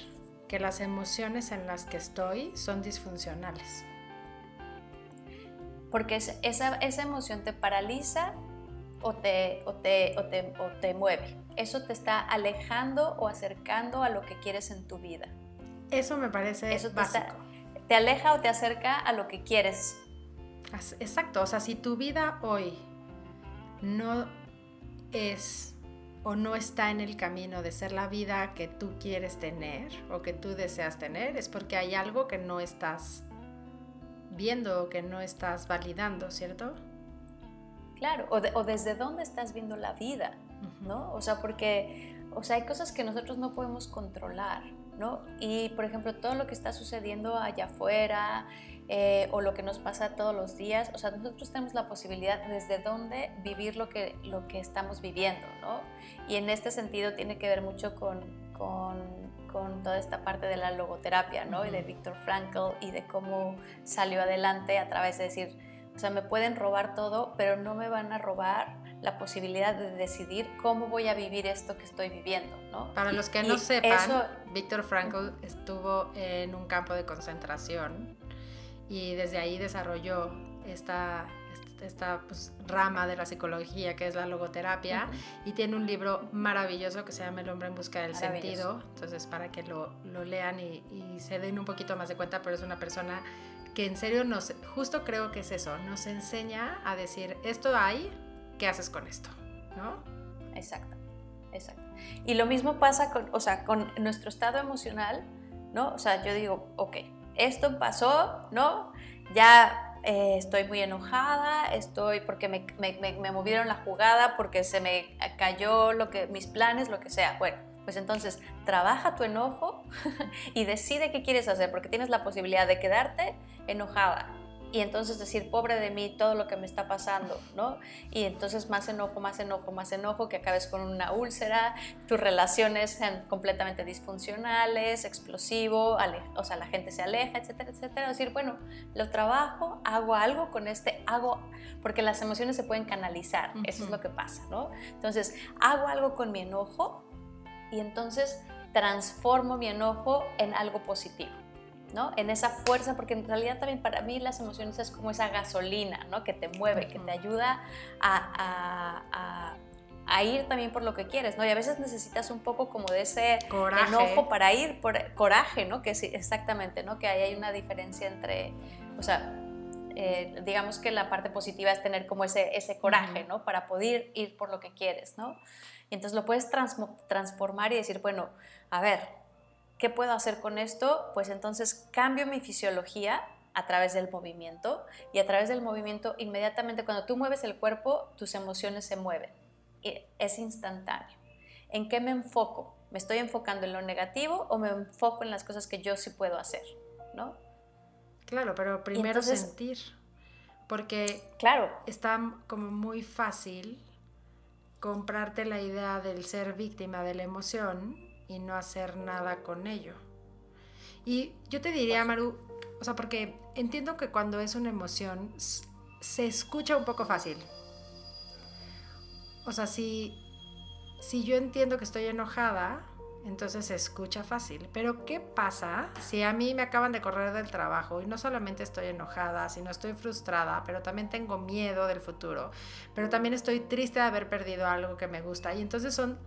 que las emociones en las que estoy son disfuncionales? Porque esa, esa emoción te paraliza o te, o te, o te, o te mueve. Eso te está alejando o acercando a lo que quieres en tu vida. Eso me parece Eso básico te aleja o te acerca a lo que quieres. Exacto, o sea, si tu vida hoy no es o no está en el camino de ser la vida que tú quieres tener o que tú deseas tener, es porque hay algo que no estás viendo o que no estás validando, ¿cierto? Claro, o, desde dónde estás viendo la vida, ¿no? O sea, porque, o sea, hay cosas que nosotros no podemos controlar, ¿no? Y, por ejemplo, todo lo que está sucediendo allá afuera eh, o lo que nos pasa todos los días, o sea, nosotros tenemos la posibilidad desde dónde vivir lo que, lo que estamos viviendo, ¿no? Y en este sentido tiene que ver mucho con, con, con toda esta parte de la logoterapia, ¿no? Y de Viktor Frankl y de cómo salió adelante a través de decir, o sea, me pueden robar todo, pero no me van a robar la posibilidad de decidir cómo voy a vivir esto que estoy viviendo, ¿no? Para los que no sepan, Viktor Frankl estuvo en un campo de concentración y desde ahí desarrolló esta, esta pues, rama de la psicología que es la logoterapia y tiene un libro maravilloso que se llama El hombre en busca del sentido, entonces para que lo, lo lean y, y, se den un poquito más de cuenta, pero es una persona que en serio nos, justo creo que es eso, nos enseña a decir, esto hay, ¿qué haces con esto? ¿No? Exacto, exacto. Y lo mismo pasa con, o sea, con nuestro estado emocional, ¿no? O sea, yo digo, ok, esto pasó, ¿no? Ya eh, estoy muy enojada, estoy porque me, me, me, movieron la jugada, porque se me cayó lo que, mis planes, lo que sea. Bueno, pues entonces trabaja tu enojo y decide qué quieres hacer, porque tienes la posibilidad de quedarte enojada y entonces decir, pobre de mí, todo lo que me está pasando, ¿no? Y entonces más enojo, más enojo, más enojo, que acabes con una úlcera, tus relaciones sean completamente disfuncionales, explosivo, o sea, la gente se aleja, etcétera, etcétera. Decir, bueno, lo trabajo, hago algo con este, hago, porque las emociones se pueden canalizar, eso es lo que pasa, ¿no? Entonces, hago algo con mi enojo y entonces transformo mi enojo en algo positivo. ¿No? En esa fuerza, porque en realidad también para mí las emociones es como esa gasolina, ¿no? Que te mueve, que te ayuda a, a, ir también por lo que quieres, ¿no? Y a veces necesitas un poco como de ese enojo para ir, por coraje, ¿no? Que sí, exactamente, ¿no? Que ahí hay una diferencia entre, o sea, eh, digamos que la parte positiva es tener como ese, ese coraje, ¿no? Para poder ir por lo que quieres, ¿no? Y entonces lo puedes transformar y decir, bueno, a ver, ¿qué puedo hacer con esto? Pues entonces cambio mi fisiología a través del movimiento y a través del movimiento inmediatamente cuando tú mueves el cuerpo, tus emociones se mueven. Y es instantáneo. ¿En qué me enfoco? ¿Me estoy enfocando en lo negativo o me enfoco en las cosas que yo sí puedo hacer? ¿No? Claro, pero primero sentir. Porque claro. está como muy fácil comprarte la idea del ser víctima de la emoción y no hacer nada con ello. Y yo te diría, Maru, o sea, porque entiendo que cuando es una emoción se escucha un poco fácil. O sea, si, si yo entiendo que estoy enojada, entonces se escucha fácil. Pero ¿qué pasa si a mí me acaban de correr del trabajo y no solamente estoy enojada, sino estoy frustrada, pero también tengo miedo del futuro, pero también estoy triste de haber perdido algo que me gusta? Y entonces son,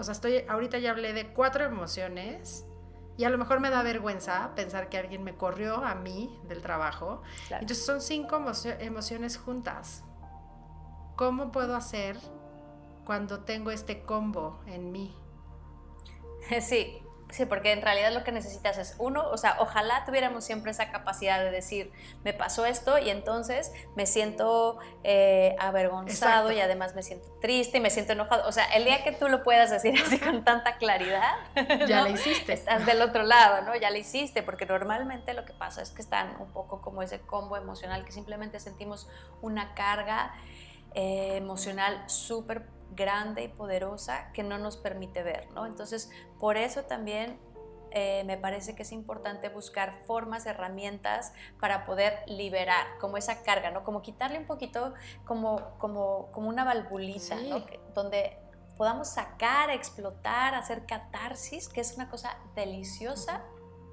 o sea, estoy, ahorita ya hablé de cuatro emociones. Y a lo mejor me da vergüenza pensar que alguien me corrió a mí del trabajo. Entonces son cinco emociones juntas. ¿Cómo puedo hacer cuando tengo este combo en mí? Sí, sí, porque en realidad lo que necesitas es uno, o sea, ojalá tuviéramos siempre esa capacidad de decir, me pasó esto y entonces me siento eh, avergonzado y además me siento triste y me siento enojado. O sea, el día que tú lo puedas decir así con tanta claridad, ya lo hiciste. Estás del otro lado, ¿no? Ya lo hiciste, porque normalmente lo que pasa es que están un poco como ese combo emocional que simplemente sentimos una carga eh, emocional súper grande y poderosa que no nos permite ver, ¿no? Entonces, por eso también eh, me parece que es importante buscar formas, herramientas para poder liberar como esa carga, ¿no? Como quitarle un poquito como, como, como una valvulita, ¿no? Donde podamos sacar, explotar, hacer catarsis, que es una cosa deliciosa,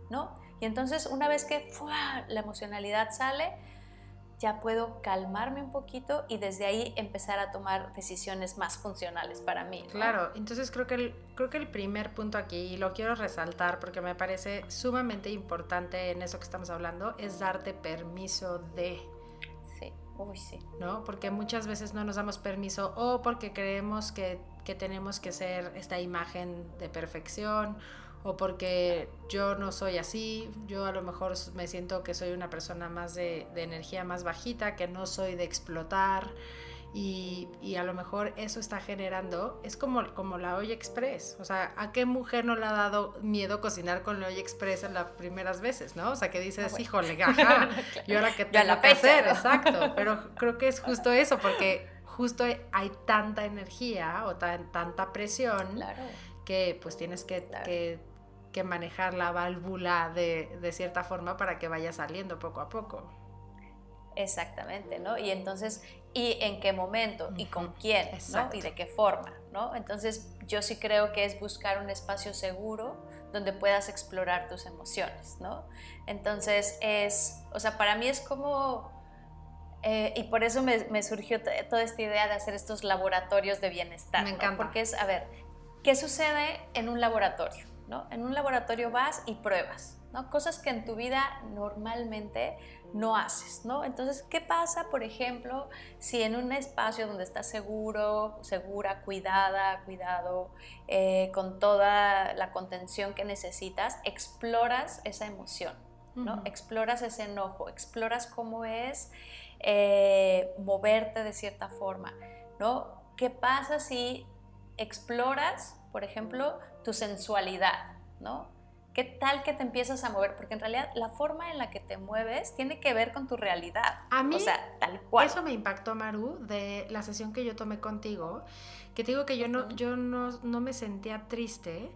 ¿no? Y entonces una vez que la emocionalidad sale, ya puedo calmarme un poquito y desde ahí empezar a tomar decisiones más funcionales para mí. Claro, entonces creo que, el, creo que el primer punto aquí, y lo quiero resaltar porque me parece sumamente importante en eso que estamos hablando, es darte permiso de... Sí, uy, sí. ¿No? Porque muchas veces no nos damos permiso o porque creemos que, que tenemos que ser esta imagen de perfección o porque yo no soy así, yo a lo mejor me siento que soy una persona más de, energía más bajita, que no soy de explotar y, y, a lo mejor eso está generando, es como, como la olla express, o sea, ¿a qué mujer no le ha dado miedo cocinar con la olla express en las primeras veces, no? O sea, que dices, ah, híjole, ajá, y ahora que tengo la que hacer, exacto, pero creo que es justo eso, porque justo hay tanta energía o tan, tanta presión que pues tienes que, que, que, manejar la válvula de, de cierta forma para que vaya saliendo poco a poco. Exactamente, ¿no? Y entonces, ¿y en qué momento? ¿Y con quién? ¿no? ¿Y de qué forma? ¿no? Entonces, yo sí creo que es buscar un espacio seguro donde puedas explorar tus emociones, ¿no? Entonces, es, o sea, para mí es como, eh, y por eso me, surgió toda esta idea de hacer estos laboratorios de bienestar. Me encanta. Porque es, a ver, ¿qué sucede en un laboratorio? ¿No? En un laboratorio vas y pruebas, ¿no? Cosas que en tu vida normalmente no haces, ¿no? Entonces, ¿qué pasa, por ejemplo, si en un espacio donde estás seguro, segura, cuidada, cuidado, eh, con toda la contención que necesitas, exploras esa emoción, ¿no? Exploras ese enojo, exploras cómo es eh, moverte de cierta forma, ¿no? ¿Qué pasa si exploras, por ejemplo, tu sensualidad, ¿no? ¿Qué tal que te empiezas a mover? Porque en realidad la forma en la que te mueves tiene que ver con tu realidad. A mí, o sea, tal cual. Eso me impactó, Maru, de la sesión que yo tomé contigo, que te digo que yo no, yo no, no me sentía triste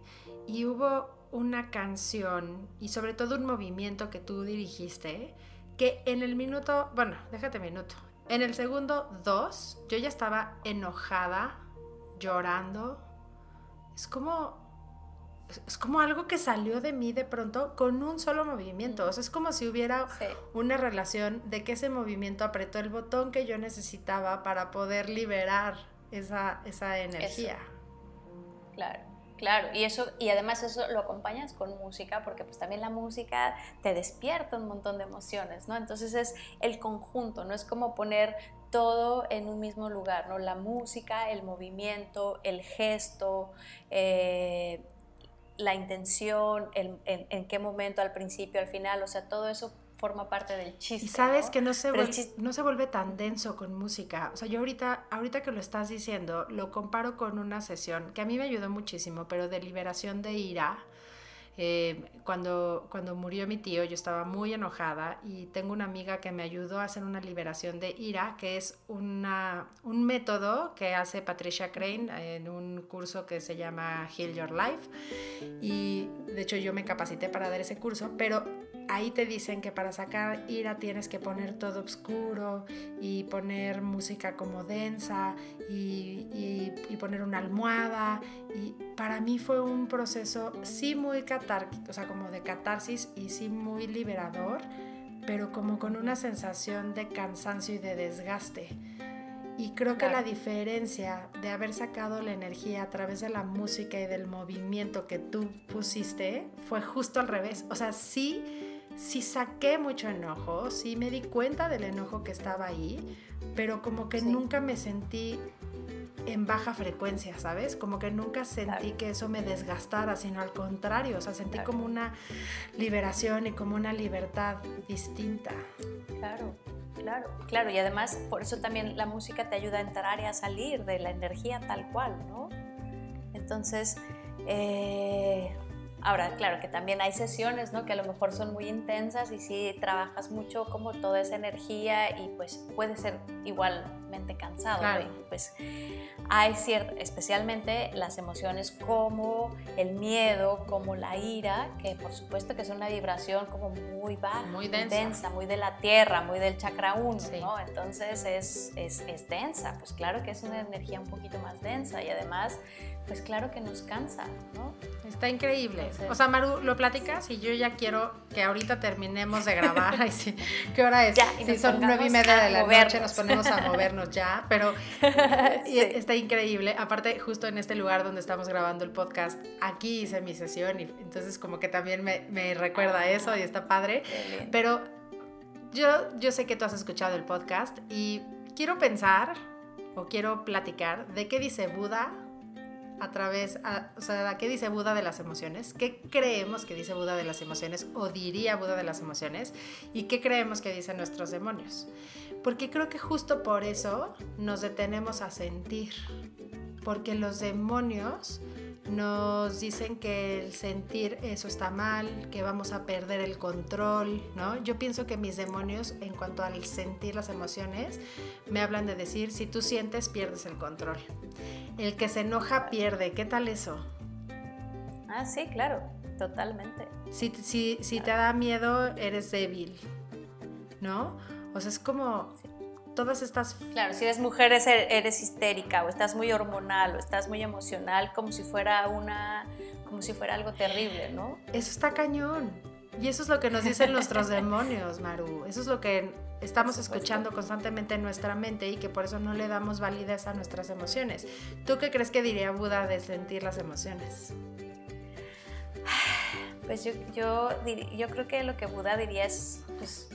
y hubo una canción y sobre todo un movimiento que tú dirigiste que en el minuto, bueno, déjate minuto, en el segundo dos yo ya estaba enojada, llorando. Es como es como algo que salió de mí de pronto con un solo movimiento. O sea, es como si hubiera una relación de que ese movimiento apretó el botón que yo necesitaba para poder liberar esa, esa energía. Claro. Claro, y eso y además eso lo acompañas con música porque pues también la música te despierta un montón de emociones, ¿no? Entonces es el conjunto, no es como poner todo en un mismo lugar, ¿no? La música, el movimiento, el gesto, eh, la intención, en, qué momento, al principio, al final, o sea, todo eso forma parte del chiste. Y sabes que no se, vuelve, no se vuelve tan denso con música. O sea, yo ahorita, ahorita que lo estás diciendo, lo comparo con una sesión que a mí me ayudó muchísimo, pero de liberación de ira eh, cuando, cuando murió mi tío yo estaba muy enojada y tengo una amiga que me ayudó a hacer una liberación de ira, que es una, un método que hace Patricia Crane en un curso que se llama Heal Your Life. Y de hecho yo me capacité para dar ese curso, pero ahí te dicen que para sacar ira tienes que poner todo oscuro y poner música como densa y, y, poner una almohada. Y para mí fue un proceso sí muy catárquico, o sea, como de catarsis y sí muy liberador, pero como con una sensación de cansancio y de desgaste. Y creo que la diferencia de haber sacado la energía a través de la música y del movimiento que tú pusiste fue justo al revés. O sea, sí sí saqué mucho enojo, sí me di cuenta del enojo que estaba ahí, pero como que nunca me sentí en baja frecuencia, ¿sabes? Como que nunca sentí que eso me desgastara, sino al contrario, o sea, sentí como una liberación y como una libertad distinta. Claro, claro, claro, y además por eso también la música te ayuda a entrar y a salir de la energía tal cual, ¿no? Entonces, eh, Ahora, claro que también hay sesiones, ¿no? Que a lo mejor son muy intensas y si trabajas mucho como toda esa energía y pues puede ser igualmente cansado, claro. Pues hay cierto, especialmente las emociones como el miedo, como la ira, que por supuesto que es una vibración como muy baja, muy densa, muy, de la tierra, muy del chakra 1, ¿no? Entonces es, es, es densa, pues claro que es una energía un poquito más densa y además pues claro que nos cansa, ¿no? Está increíble. o sea, Maru, lo platicas y yo ya quiero que ahorita terminemos de grabar. Ay, sí. ¿Qué hora es? Ya, si son nueve y media de la noche, nos ponemos a movernos ya, pero está increíble. Aparte, justo en este lugar donde estamos grabando el podcast, aquí hice mi sesión y entonces como que también me, me recuerda eso y está padre. Pero yo, yo sé que tú has escuchado el podcast y quiero pensar o quiero platicar de qué dice Buda a través, o sea, ¿qué dice Buda de las emociones? ¿Qué creemos que dice Buda de las emociones o diría Buda de las emociones? ¿Y qué creemos que dicen nuestros demonios? Porque creo que justo por eso nos detenemos a sentir, porque los demonios nos dicen que el sentir eso está mal, que vamos a perder el control, ¿no? Yo pienso que mis demonios, en cuanto al sentir las emociones, me hablan de decir, si tú sientes, pierdes el control. El que se enoja pierde, ¿qué tal eso? Ah, sí, claro, totalmente. Si, si, si te da miedo, eres débil, ¿no? O sea, es como todas estas... Claro, si eres mujer eres histérica o estás muy hormonal o estás muy emocional como si fuera una, como si fuera algo terrible, ¿no? Eso está cañón. Y eso es lo que nos dicen nuestros demonios, Maru. Eso es lo que estamos escuchando constantemente en nuestra mente y que por eso no le damos validez a nuestras emociones. ¿Tú qué crees que diría Buda de sentir las emociones? Pues yo, yo, yo creo que lo que Buda diría es, pues,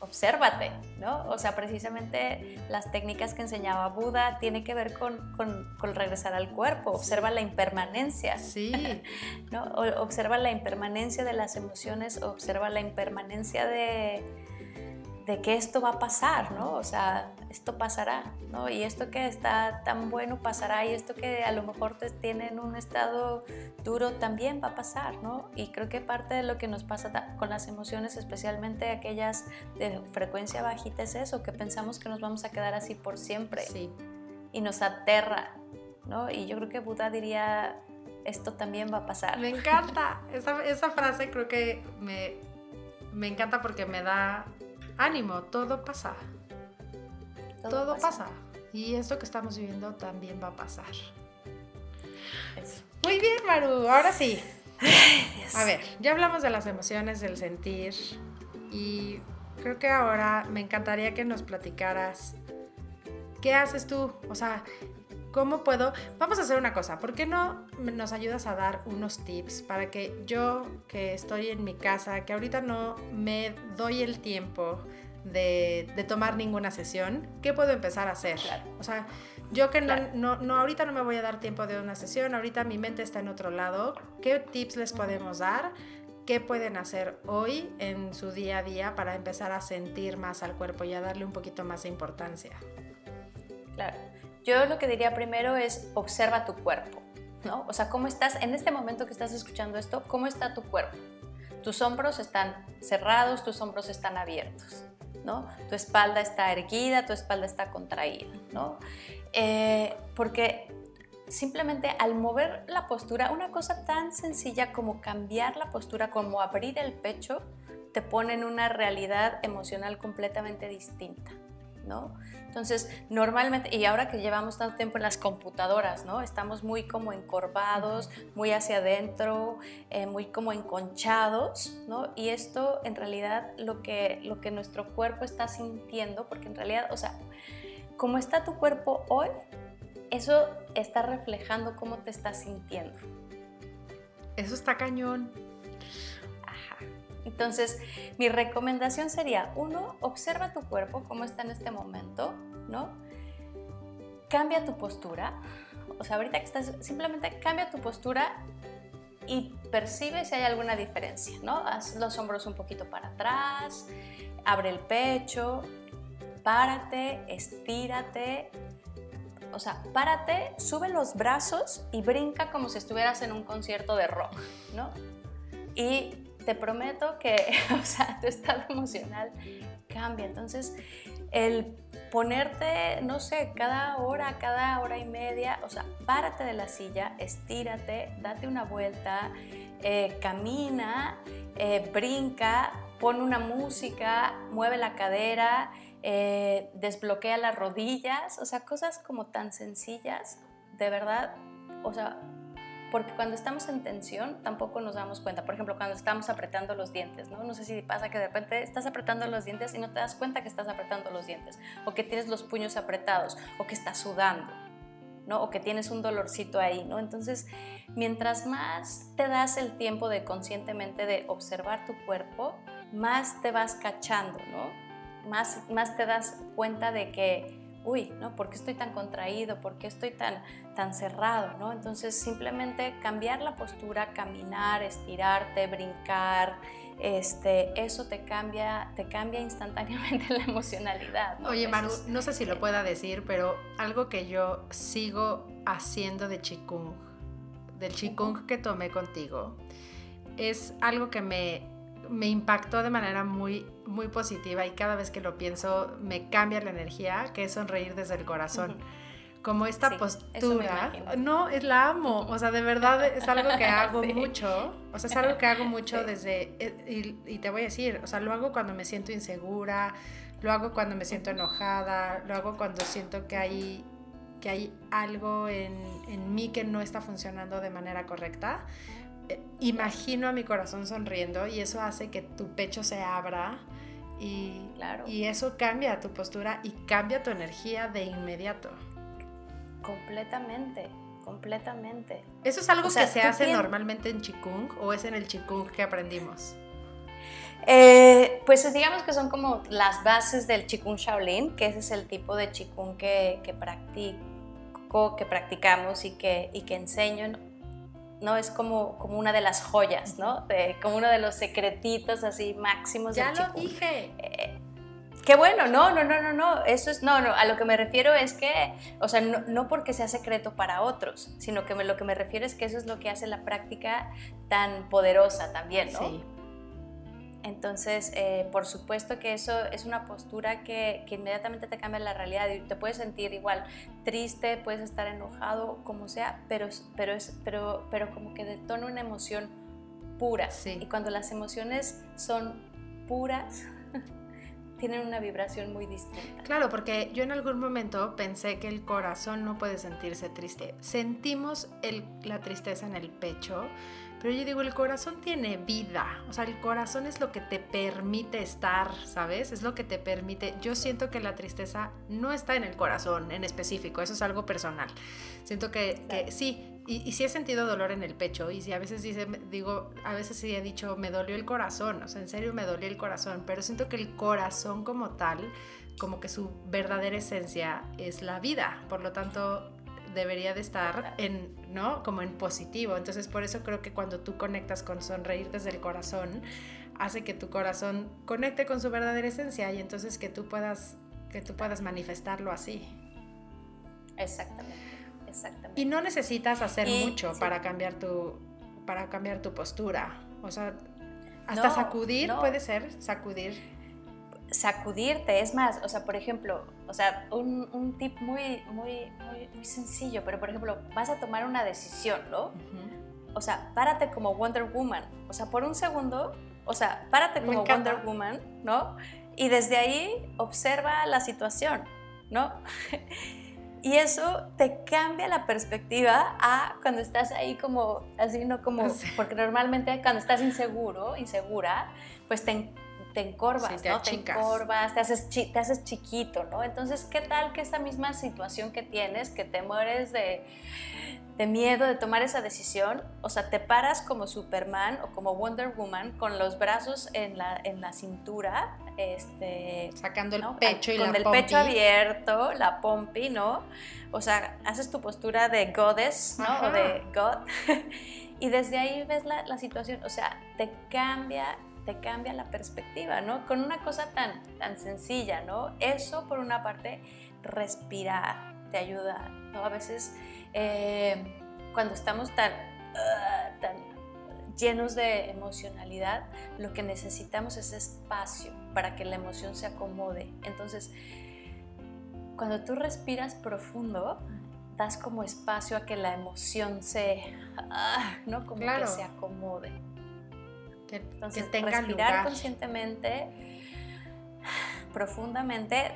obsérvate, ¿no? O sea, precisamente las técnicas que enseñaba Buda tiene que ver con, con, regresar al cuerpo, observa la impermanencia, sí. ¿no? observa la impermanencia de las emociones, observa la impermanencia de, de que esto va a pasar, ¿no? O sea, esto pasará, ¿no? Y esto que está tan bueno pasará y esto que a lo mejor te tiene en un estado duro también va a pasar, ¿no? Y creo que parte de lo que nos pasa con las emociones, especialmente aquellas de frecuencia bajita, es eso, que pensamos que nos vamos a quedar así por siempre. Sí. Y nos aterra, ¿no? Y yo creo que Buda diría, esto también va a pasar. Me encanta, esa, esa frase creo que me, me encanta porque me da ánimo, todo pasa. Todo, pasa. Y esto que estamos viviendo también va a pasar. Muy bien, Maru. Ahora sí. a ver, ya hablamos de las emociones, del sentir. Y creo que ahora me encantaría que nos platicaras qué haces tú. O sea, ¿cómo puedo? Vamos a hacer una cosa. ¿Por qué no nos ayudas a dar unos tips para que yo, que estoy en mi casa, que ahorita no me doy el tiempo de, tomar ninguna sesión, ¿qué puedo empezar a hacer? O sea, yo que no, no, ahorita no me voy a dar tiempo de una sesión, ahorita mi mente está en otro lado, ¿qué tips les podemos dar? ¿Qué pueden hacer hoy en su día a día para empezar a sentir más al cuerpo y a darle un poquito más de importancia? Claro. Yo lo que diría primero es observa tu cuerpo, ¿no? O sea, ¿cómo estás en este momento que estás escuchando esto? ¿Cómo está tu cuerpo? Tus hombros están cerrados, tus hombros están abiertos. Tu espalda está erguida, tu espalda está contraída, ¿no? Eh, porque simplemente al mover la postura, una cosa tan sencilla como cambiar la postura, como abrir el pecho, te pone en una realidad emocional completamente distinta. Entonces, normalmente, y ahora que llevamos tanto tiempo en las computadoras, ¿no? Estamos muy como encorvados, muy hacia adentro, eh, muy como enconchados, ¿no? Y esto en realidad lo que, lo que nuestro cuerpo está sintiendo, porque en realidad, o sea, como está tu cuerpo hoy, eso está reflejando cómo te estás sintiendo. Eso está cañón. Entonces, mi recomendación sería, uno, observa tu cuerpo, cómo está en este momento, ¿no? Cambia tu postura, o sea, ahorita que estás, simplemente cambia tu postura y percibe si hay alguna diferencia, ¿no? Haz los hombros un poquito para atrás, abre el pecho, párate, estírate, o sea, párate, sube los brazos y brinca como si estuvieras en un concierto de rock, ¿no? Y te prometo que, o sea, tu estado emocional cambia. Entonces, el ponerte, no sé, cada hora, cada hora y media, o sea, párate de la silla, estírate, date una vuelta, eh, camina, eh, brinca, pon una música, mueve la cadera, eh, desbloquea las rodillas, o sea, cosas como tan sencillas, de verdad, o sea, porque cuando estamos en tensión tampoco nos damos cuenta. Por ejemplo, cuando estamos apretando los dientes, ¿no? No sé si pasa que de repente estás apretando los dientes y no te das cuenta que estás apretando los dientes, o que tienes los puños apretados, o que estás sudando, ¿no? O que tienes un dolorcito ahí, ¿no? Entonces, mientras más te das el tiempo de conscientemente de observar tu cuerpo, más te vas cachando, ¿no? Más, más te das cuenta de que uy, ¿no? ¿Por qué estoy tan contraído? ¿Por qué estoy tan, tan cerrado? ¿no? Entonces simplemente cambiar la postura, caminar, estirarte, brincar, este, eso te cambia, te cambia instantáneamente la emocionalidad. Oye, Maru, no sé si lo pueda decir, pero algo que yo sigo haciendo de Qigong, del Qigong que tomé contigo, es algo que me, me impactó de manera muy, muy positiva y cada vez que lo pienso me cambia la energía, que es sonreír desde el corazón como esta postura. No, es la amo. O sea, de verdad es algo que hago mucho. O sea, es algo que hago mucho desde. Eh, y, te voy a decir, o sea, lo hago cuando me siento insegura, lo hago cuando me siento enojada, lo hago cuando siento que hay, que hay algo en, en mí que no está funcionando de manera correcta. Imagino a mi corazón sonriendo y eso hace que tu pecho se abra. Y, y eso cambia tu postura y cambia tu energía de inmediato. Completamente, completamente. ¿Eso es algo que se hace normalmente en Qigong o es en el Qigong que aprendimos? Eh, pues digamos que son como las bases del Qigong Shaolin, que ese es el tipo de que, que practico, que practicamos y que, y que enseño. ¿No? Es como, como una de las joyas, ¿no? como uno de los secretitos así máximos ya del lo dije. Eh, Qué bueno, no, no, no, no, no, eso es, no, no, a lo que me refiero es que, o sea, no, porque sea secreto para otros, sino que lo que me refiero es que eso es lo que hace la práctica tan poderosa también, ¿no? Sí. Entonces, eh, por supuesto que eso es una postura que, que, inmediatamente te cambia la realidad y te puedes sentir igual triste, puedes estar enojado, como sea, pero, pero, es, pero, pero como que detona una emoción pura. Sí. Y cuando las emociones son puras, tienen una vibración muy distinta. Claro, porque yo en algún momento pensé que el corazón no puede sentirse triste. Sentimos la tristeza en el pecho, pero yo digo, el corazón tiene vida, o sea, el corazón es lo que te permite estar, ¿sabes? Es lo que te permite. Yo siento que la tristeza no está en el corazón en específico, eso es algo personal. Siento que, sí, y, y, sí he sentido dolor en el pecho, y si a veces dice, digo, a veces sí he dicho, me dolió el corazón, o sea, en serio me dolió el corazón, pero siento que el corazón como tal, como que su verdadera esencia es la vida, por lo tanto debería de estar en, ¿no? Como en positivo. Entonces por eso creo que cuando tú conectas con sonreír desde el corazón, hace que tu corazón conecte con su verdadera esencia y entonces que tú puedas, que tú puedas manifestarlo así. Exactamente, exactamente. Y no necesitas hacer mucho para cambiar tu, para cambiar tu postura. O sea, hasta sacudir puede ser, sacudir sacudirte, es más, o sea, por ejemplo, o sea, un, un tip muy, muy, muy, sencillo, pero por ejemplo, vas a tomar una decisión, ¿no? O sea, párate como Wonder Woman, o sea, por un segundo, o sea, párate como Wonder Woman, ¿no? Y desde ahí observa la situación, ¿no? Y eso te cambia la perspectiva a cuando estás ahí como, así, no como, porque normalmente cuando estás inseguro, insegura, pues te, te encorvas, te ¿no? Te encorvas, te haces, te haces chiquito, ¿no? Entonces, ¿qué tal que esa misma situación que tienes, que te mueres de, de miedo de tomar esa decisión, o sea, te paras como Superman o como Wonder Woman con los brazos en la, en la cintura, este, sacando el pecho y con el pecho abierto, la pompi, ¿no? O sea, haces tu postura de goddess, ¿no? O de god. y desde ahí ves la, la situación, o sea, te cambia te cambia la perspectiva, ¿no? Con una cosa tan, tan sencilla, ¿no? Eso, por una parte, respirar te ayuda, ¿no? A veces, eh, cuando estamos tan, ah, tan llenos de emocionalidad, lo que necesitamos es espacio para que la emoción se acomode. Entonces, cuando tú respiras profundo, das como espacio a que la emoción se, ah, ¿no? Como que se acomode. Que, Entonces, respirar conscientemente, profundamente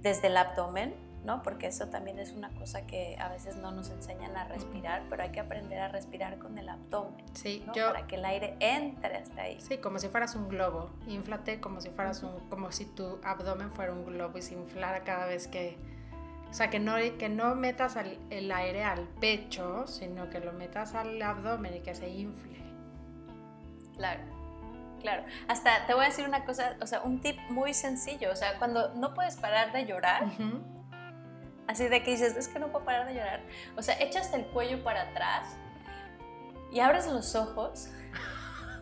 desde el abdomen, ¿no? Porque eso también es una cosa que a veces no nos enseñan a respirar, pero hay que aprender a respirar con el abdomen, sí, para que el aire entre hasta ahí. Sí, como si fueras un globo. Inflate como si fueras un, como si tu abdomen fuera un globo y se inflara cada vez que, o sea, que no, que no metas el aire al pecho, sino que lo metas al abdomen y que se infle. Claro, claro. Hasta te voy a decir una cosa, o sea, un tip muy sencillo, o sea, cuando no puedes parar de llorar, Así de que dices, es que no puedo parar de llorar. O sea, echas el cuello para atrás y abres los ojos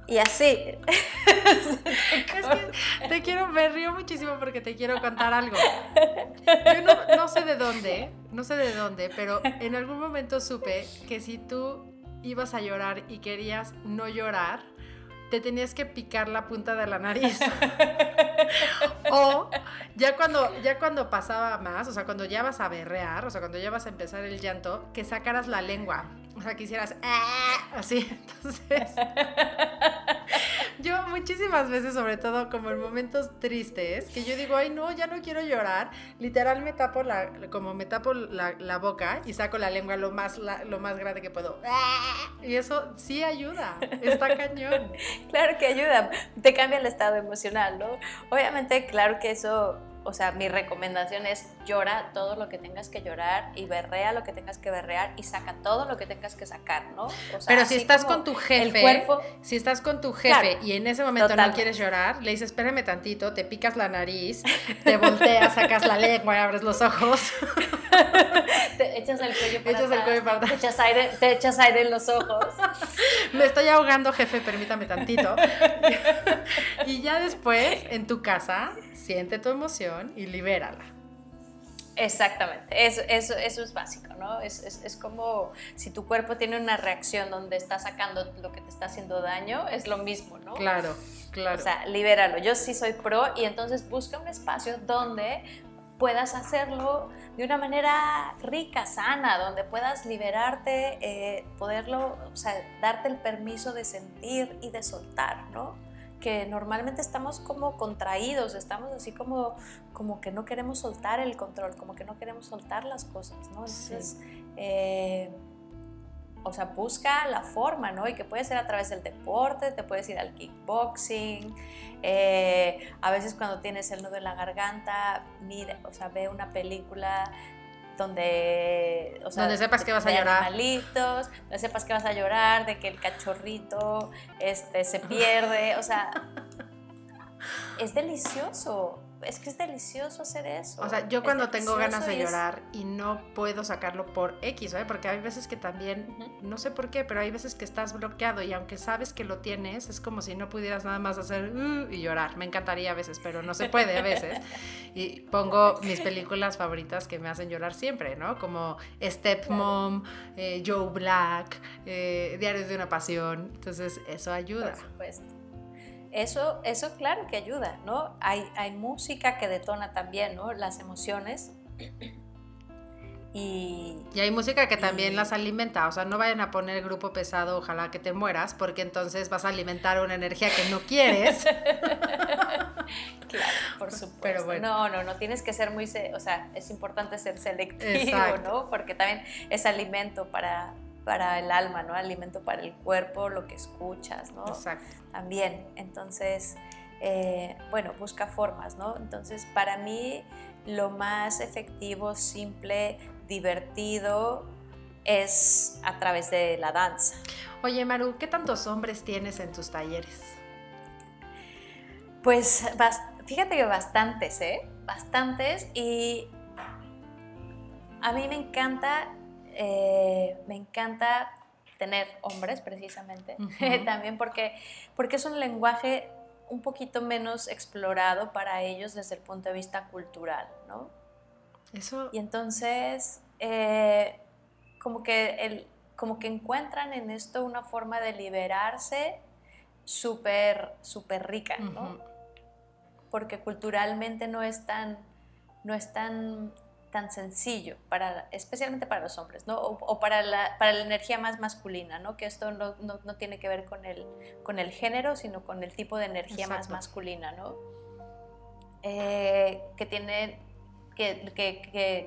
y así. es que te quiero, me río muchísimo porque te quiero contar algo. Yo no, no, sé de dónde, no sé de dónde, pero en algún momento supe que si tú ibas a llorar y querías no llorar, te tenías que picar la punta de la nariz. o ya cuando, ya cuando pasaba más, o sea, cuando ya vas a berrear, o sea, cuando ya vas a empezar el llanto, que sacaras la lengua. O sea, que hicieras ah", así. Entonces, yo muchísimas veces, sobre todo como en momentos tristes, que yo digo, ay, no, ya no quiero llorar, literal me tapo la, como me tapo la, boca y saco la lengua lo más, lo más grande que puedo. Y eso sí ayuda, está cañón. Claro que ayuda, te cambia el estado emocional, ¿no? Obviamente, claro que eso o sea, mi recomendación es llora todo lo que tengas que llorar y berrea lo que tengas que berrear y saca todo lo que tengas que sacar, ¿no? Pero si estás con tu jefe, cuerpo, si estás con tu jefe y en ese momento no quieres llorar, le dices, espérame tantito, te picas la nariz, te volteas, sacas la lengua y abres los ojos. te echas el cuello para, echas el cuello para atrás. Te echas, aire, te echas aire en los ojos. Me estoy ahogando, jefe, permítame tantito. y ya después, en tu casa, siente tu emoción y libérala. Exactamente, eso, eso, eso es básico, ¿no? Es, es, es, como si tu cuerpo tiene una reacción donde está sacando lo que te está haciendo daño, es lo mismo, ¿no? Claro, claro. O sea, libéralo. Yo sí soy pro y entonces busca un espacio donde puedas hacerlo de una manera rica, sana, donde puedas liberarte, eh, poderlo, o sea, darte el permiso de sentir y de soltar, ¿no? Que normalmente estamos como contraídos, estamos así como, como que no queremos soltar el control, como que no queremos soltar las cosas, ¿no? Entonces, eh, o sea, busca la forma, ¿no? Y que puede ser a través del deporte, te puedes ir al kickboxing, eh, a veces cuando tienes el nudo en la garganta, mira, o sea, ve una película donde, o sea, donde sepas que vas a llorar. Animalitos, donde sepas que vas a llorar, de que el cachorrito este, se pierde, o sea, es delicioso es que es delicioso hacer eso. O sea, yo cuando tengo ganas de llorar y no puedo sacarlo por X, ¿eh? porque hay veces que también, no sé por qué, pero hay veces que estás bloqueado y aunque sabes que lo tienes, es como si no pudieras nada más hacer uh", y llorar. Me encantaría a veces, pero no se puede a veces. Y pongo mis películas favoritas que me hacen llorar siempre, ¿no? Como Stepmom, eh, Joe Black, eh, Diarios de una Pasión. Entonces, eso ayuda. Por supuesto. Eso, eso claro que ayuda, ¿no? Hay, hay música que detona también, ¿no? Las emociones. Y, y, hay música que también las alimenta, o sea, no vayan a poner grupo pesado, ojalá que te mueras, porque entonces vas a alimentar una energía que no quieres. claro, por supuesto. Pero bueno. No, no, no tienes que ser muy, o sea, es importante ser selectivo, ¿no? Porque también es alimento para, para el alma, ¿no? Alimento para el cuerpo, lo que escuchas, ¿no? Exacto. También. Entonces, eh, bueno, busca formas, ¿no? Entonces, para mí, lo más efectivo, simple, divertido, es a través de la danza. Oye, Maru, ¿qué tantos hombres tienes en tus talleres? Pues fíjate que bastantes, ¿eh? Bastantes y a mí me encanta eh, me encanta tener hombres precisamente, también porque, porque es un lenguaje un poquito menos explorado para ellos desde el punto de vista cultural, ¿no? Eso... Y entonces, eh, como, que el, como que encuentran en esto una forma de liberarse súper, súper rica, ¿no? Porque culturalmente no es tan, no es tan tan sencillo, para, especialmente para los hombres, ¿no? O, para, la, para, la, energía más masculina, ¿no? Que esto no, no, no, tiene que ver con el, con el género, sino con el tipo de energía más masculina, ¿no? Eh, que tiene, que, que,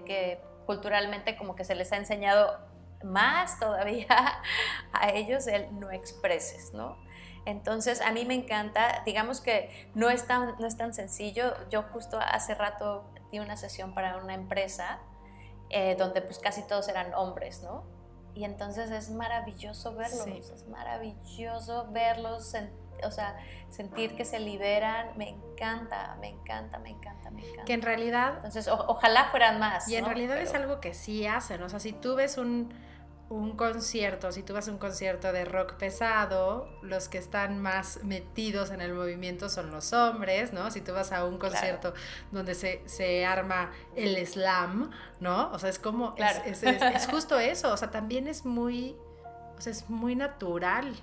que, culturalmente como que se les ha enseñado más todavía a ellos el no expreses, ¿no? Entonces, a mí me encanta, digamos que no es tan, no es tan sencillo. Yo justo hace rato di una sesión para una empresa eh, donde pues casi todos eran hombres, ¿no? Y entonces es maravilloso verlos, es maravilloso verlos, o sea, sentir que se liberan, me encanta, me encanta, me encanta, me encanta. Que en realidad... Entonces, ojalá fueran más. Y en realidad es algo que sí hacen, o sea, si tú ves un un concierto, si tú vas a un concierto de rock pesado, los que están más metidos en el movimiento son los hombres, ¿no? Si tú vas a un concierto donde se, arma el slam, ¿no? O sea, es como, es, justo eso, o sea, también es muy, o sea, es muy natural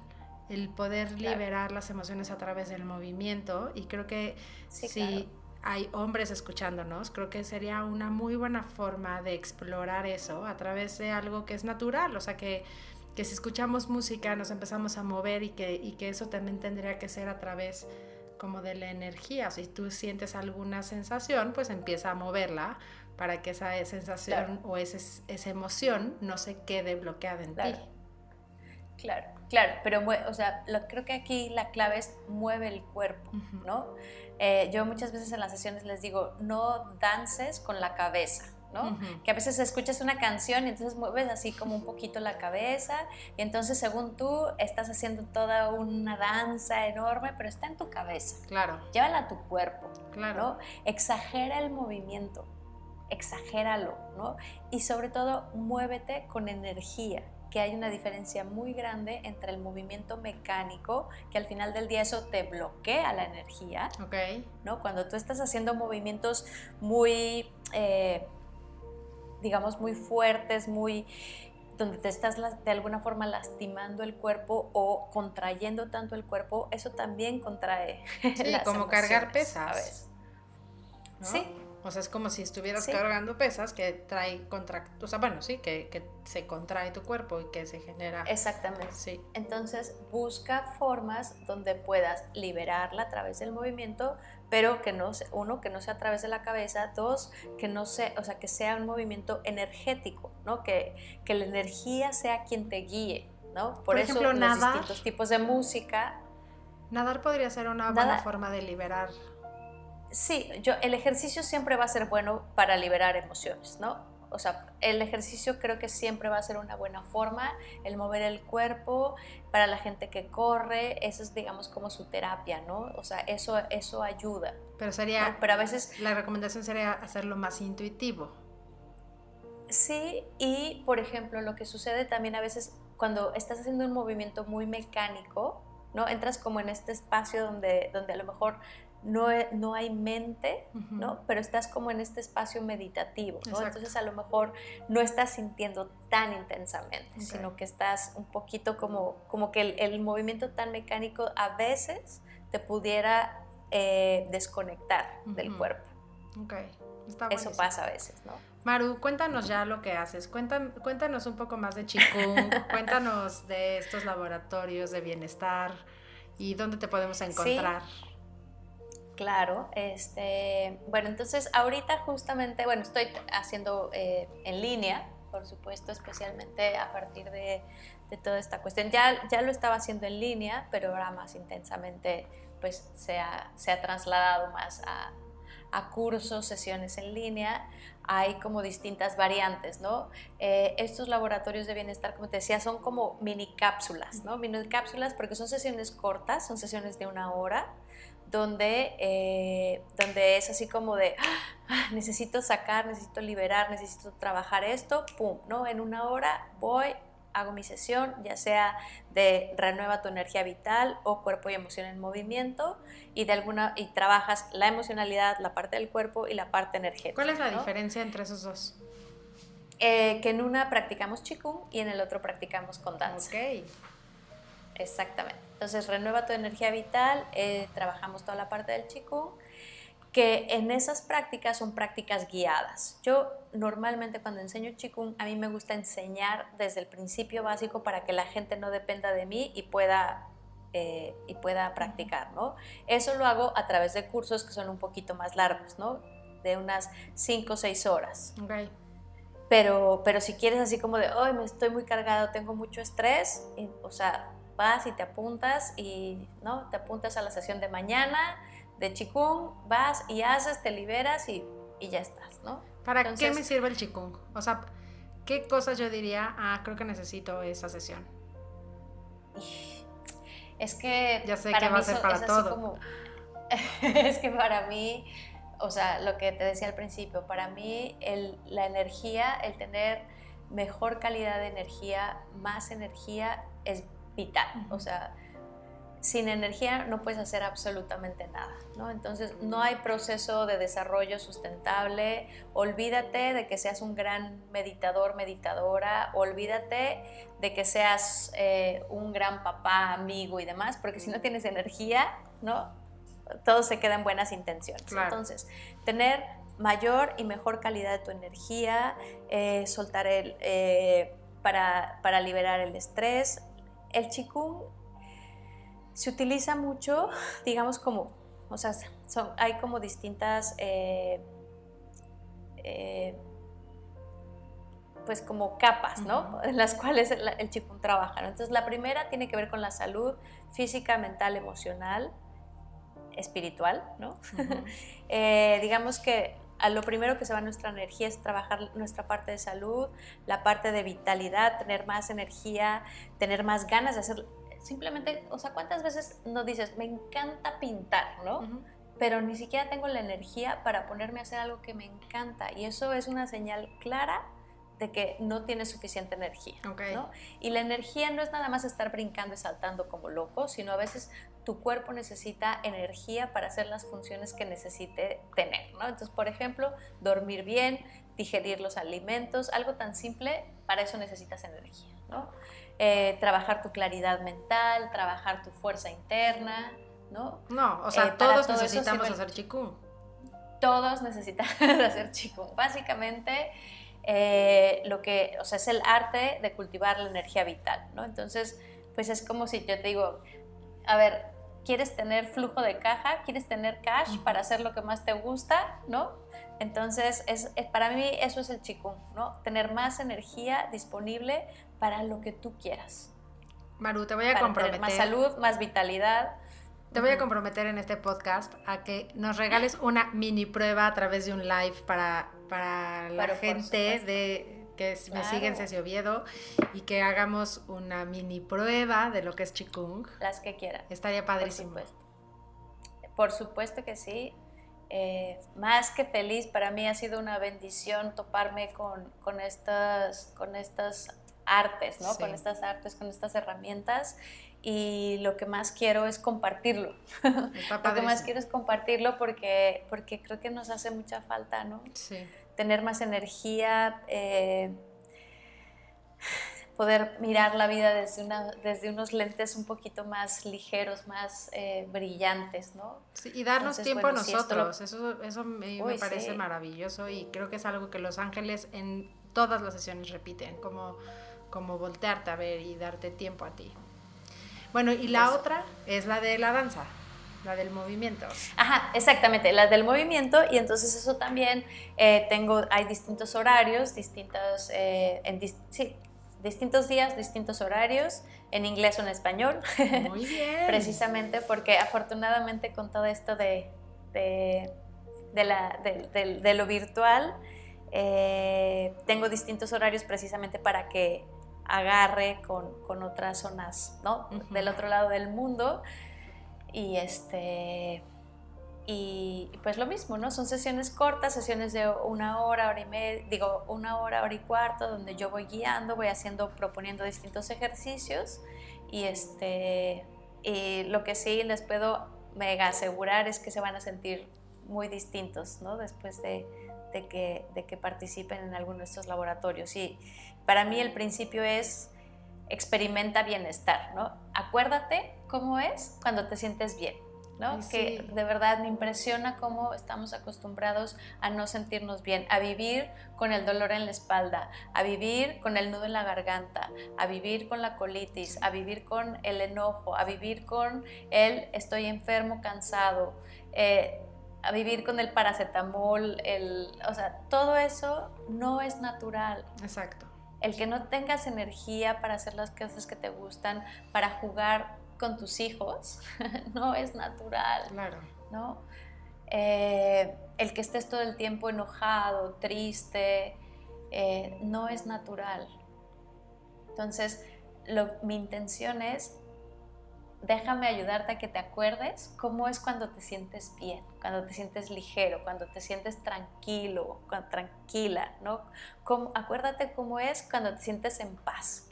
el poder liberar las emociones a través del movimiento y creo que sí, hay hombres escuchándonos, creo que sería una muy buena forma de explorar eso a través de algo que es natural, o sea que, que si escuchamos música nos empezamos a mover y que, y que eso también tendría que ser a través como de la energía, si tú sientes alguna sensación, pues empieza a moverla para que esa sensación o esa, esa emoción no se quede bloqueada en ti. Claro, claro, pero o sea, lo, creo que aquí la clave es mueve el cuerpo, ¿no? Eh, yo muchas veces en las sesiones les digo, no dances con la cabeza. ¿no? Que a veces escuchas una canción y entonces mueves así como un poquito la cabeza y entonces según tú estás haciendo toda una danza enorme, pero está en tu cabeza. Claro. Llévala a tu cuerpo. Claro. Exagera el movimiento, exagéralo, ¿no? Y sobre todo muévete con energía que hay una diferencia muy grande entre el movimiento mecánico, que al final del día eso te bloquea la energía, okay. ¿no? Cuando tú estás haciendo movimientos muy, eh, digamos, muy fuertes, muy donde te estás de alguna forma lastimando el cuerpo o contrayendo tanto el cuerpo, eso también contrae. Sí, como cargar pesas. Sí, o sea, es como si estuvieras cargando pesas que trae contra, o sea, bueno, sí, que, que, se contrae tu cuerpo y que se genera. Exactamente. Sí. Entonces, busca formas donde puedas liberarla a través del movimiento, pero que no sea, uno, que no sea a través de la cabeza, dos, que no sea, o sea, que sea un movimiento energético, ¿no? Que, que la energía sea quien te guíe, ¿no? Por, eso ejemplo, los distintos tipos de música. Nadar podría ser una buena forma de liberar Sí, yo, el ejercicio siempre va a ser bueno para liberar emociones, ¿no? O sea, el ejercicio creo que siempre va a ser una buena forma, el mover el cuerpo, para la gente que corre, eso es digamos como su terapia, ¿no? O sea, eso, eso ayuda. Pero sería, pero a veces... La recomendación sería hacerlo más intuitivo. Sí, y por ejemplo, lo que sucede también a veces cuando estás haciendo un movimiento muy mecánico, ¿no? Entras como en este espacio donde, donde a lo mejor no, hay mente, ¿no? Pero estás como en este espacio meditativo, ¿no? Entonces a lo mejor no estás sintiendo tan intensamente, sino que estás un poquito como, como que el, movimiento tan mecánico a veces te pudiera eh, desconectar del cuerpo. Ok, Eso pasa a veces, ¿no? Maru, cuéntanos ya lo que haces. Cuéntanos, un poco más de Chikung, cuéntanos de estos laboratorios de bienestar y dónde te podemos encontrar. Claro, este, bueno, entonces ahorita justamente, bueno, estoy haciendo eh, en línea, por supuesto, especialmente a partir de, toda esta cuestión. Ya, ya lo estaba haciendo en línea, pero ahora más intensamente, pues se ha, se ha trasladado más a, a, cursos, sesiones en línea. Hay como distintas variantes, ¿no? Eh, estos laboratorios de bienestar, como te decía, son como mini cápsulas, ¿no? Mini cápsulas porque son sesiones cortas, son sesiones de una hora donde, eh, donde es así como de, ah, necesito sacar, necesito liberar, necesito trabajar esto, pum, ¿no? En una hora voy, hago mi sesión, ya sea de renueva tu energía vital o cuerpo y emoción en movimiento y de alguna y trabajas la emocionalidad, la parte del cuerpo y la parte energética. ¿Cuál es la diferencia entre esos dos? Eh, que en una practicamos chikung y en el otro practicamos con danza. Ok. Exactamente. Entonces, renueva tu energía vital, eh, trabajamos toda la parte del chico, que en esas prácticas son prácticas guiadas. Yo normalmente cuando enseño Qigong, a mí me gusta enseñar desde el principio básico para que la gente no dependa de mí y pueda, eh, y pueda practicar, ¿no? Eso lo hago a través de cursos que son un poquito más largos, ¿no? De unas 5 o 6 horas. Okay. Pero, pero si quieres así como de, hoy me estoy muy cargado, tengo mucho estrés, o sea, vas y te apuntas y no te apuntas a la sesión de mañana de chikung, vas y haces, te liberas y, y ya estás, ¿no? ¿Para qué me sirve el chikung? O sea, ¿qué cosas yo diría, ah, creo que necesito esa sesión? Es que ya sé que va a ser para es todo. Como, es que para mí, o sea, lo que te decía al principio, para mí el, la energía, el tener mejor calidad de energía, más energía, es vital. O sea, sin energía no puedes hacer absolutamente nada, ¿no? Entonces no hay proceso de desarrollo sustentable, olvídate de que seas un gran meditador, meditadora, olvídate de que seas eh, un gran papá, amigo y demás, porque si no tienes energía, ¿no? Todo se queda en buenas intenciones. Entonces, tener mayor y mejor calidad de tu energía, eh, soltar el... Eh, para, para liberar el estrés. El chikung se utiliza mucho, digamos, como, o sea, son, hay como distintas, eh, eh, pues como capas, ¿no? En las cuales el, el chikung trabaja. Entonces, la primera tiene que ver con la salud física, mental, emocional, espiritual, ¿no? Eh, digamos que a lo primero que se va nuestra energía es trabajar nuestra parte de salud, la parte de vitalidad, tener más energía, tener más ganas de hacer simplemente, o sea, ¿cuántas veces no dices, me encanta pintar, ¿no? Pero ni siquiera tengo la energía para ponerme a hacer algo que me encanta. Y eso es una señal clara de que no tienes suficiente energía. ¿no? Y la energía no es nada más estar brincando y saltando como loco, sino a veces tu cuerpo necesita energía para hacer las funciones que necesite tener. ¿no? Entonces, por ejemplo, dormir bien, digerir los alimentos, algo tan simple, para eso necesitas energía. ¿no? Eh, trabajar tu claridad mental, trabajar tu fuerza interna, ¿no? No, o sea, eh, todos necesitamos hacer chikung. Todos necesitamos hacer chikung. Básicamente, eh, lo que, o sea, es el arte de cultivar la energía vital, ¿no? Entonces, pues es como si yo te digo, a ver, ¿quieres tener flujo de caja? ¿Quieres tener cash para hacer lo que más te gusta? ¿No? Entonces, es, para mí eso es el chikung, ¿no? Tener más energía disponible para lo que tú quieras. Maru, te voy a comprometer. más salud, más vitalidad. Te voy a comprometer en este podcast a que nos regales una mini prueba a través de un live para, para la gente de, que me sigue en Ceci Oviedo y que hagamos una mini prueba de lo que es Chikung. Las que quieran. Estaría padrísimo. Por supuesto, Por supuesto que sí. Eh, más que feliz, para mí ha sido una bendición toparme con, con, estas, con estas artes, ¿no? Con estas artes, con estas herramientas y lo que más quiero es compartirlo. lo que más quiero es compartirlo porque, porque creo que nos hace mucha falta, ¿no? Sí. Tener más energía, eh, poder mirar la vida desde, una, desde unos lentes un poquito más ligeros, más eh, brillantes, ¿no? Sí, y darnos tiempo a nosotros, eso, eso me, parece maravilloso y creo que es algo que Los Ángeles en todas las sesiones repiten, como, como voltearte a ver y darte tiempo a ti. Bueno, y la otra es la de la danza, la del movimiento. Ajá, exactamente, la del movimiento y entonces eso también eh, tengo, hay distintos horarios, distintos, eh, en, sí, distintos días, distintos horarios, en inglés o en español. Muy bien. Precisamente porque afortunadamente con todo esto de, de, la, de, lo virtual, eh, tengo distintos horarios precisamente para que agarre con, con otras zonas, ¿no? Del otro lado del mundo. Y este y pues lo mismo, ¿no? Son sesiones cortas, sesiones de una hora, hora y media, digo, una hora, hora y cuarto, donde yo voy guiando, voy haciendo, proponiendo distintos ejercicios y este, y lo que sí les puedo mega asegurar es que se van a sentir muy distintos, ¿no? Después de, de, que, de que participen en alguno de estos laboratorios. Y para mí el principio es experimenta bienestar, ¿no? Acuérdate cómo es cuando te sientes bien que de verdad me impresiona cómo estamos acostumbrados a no sentirnos bien, a vivir con el dolor en la espalda, a vivir con el nudo en la garganta, a vivir con la colitis, a vivir con el enojo, a vivir con el estoy enfermo, cansado, eh, a vivir con el paracetamol, el, o sea, todo eso no es natural. Exacto. El que no tengas energía para hacer las cosas que te gustan, para jugar con tus hijos no es natural. Claro. ¿no? Eh, el que estés todo el tiempo enojado, triste, eh, no es natural. Entonces, mi intención es déjame ayudarte a que te acuerdes cómo es cuando te sientes bien, cuando te sientes ligero, cuando te sientes tranquilo, tranquila, ¿no? acuérdate cómo es cuando te sientes en paz.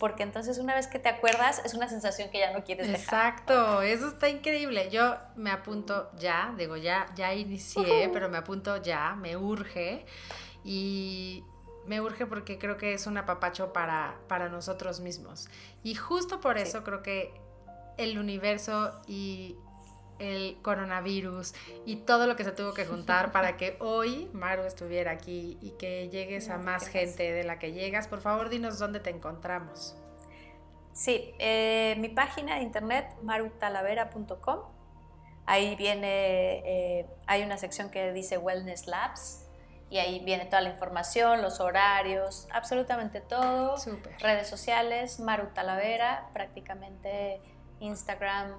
Porque entonces una vez que te acuerdas es una sensación que ya no quieres dejar. Exacto, eso está increíble. Yo me apunto ya, digo ya, ya inicié, pero me apunto ya, me urge y me urge porque creo que es un apapacho para, para nosotros mismos. Y justo por eso creo que el universo y el coronavirus y todo lo que se tuvo que juntar para que hoy Maru estuviera aquí y que llegues a más gente de la que llegas. Por favor, dinos dónde te encontramos. Sí, eh, mi página de internet marutalavera.com. Ahí viene, eh, hay una sección que dice Wellness Labs y ahí viene toda la información, los horarios, absolutamente todo. Redes sociales, Marutalavera, prácticamente Instagram,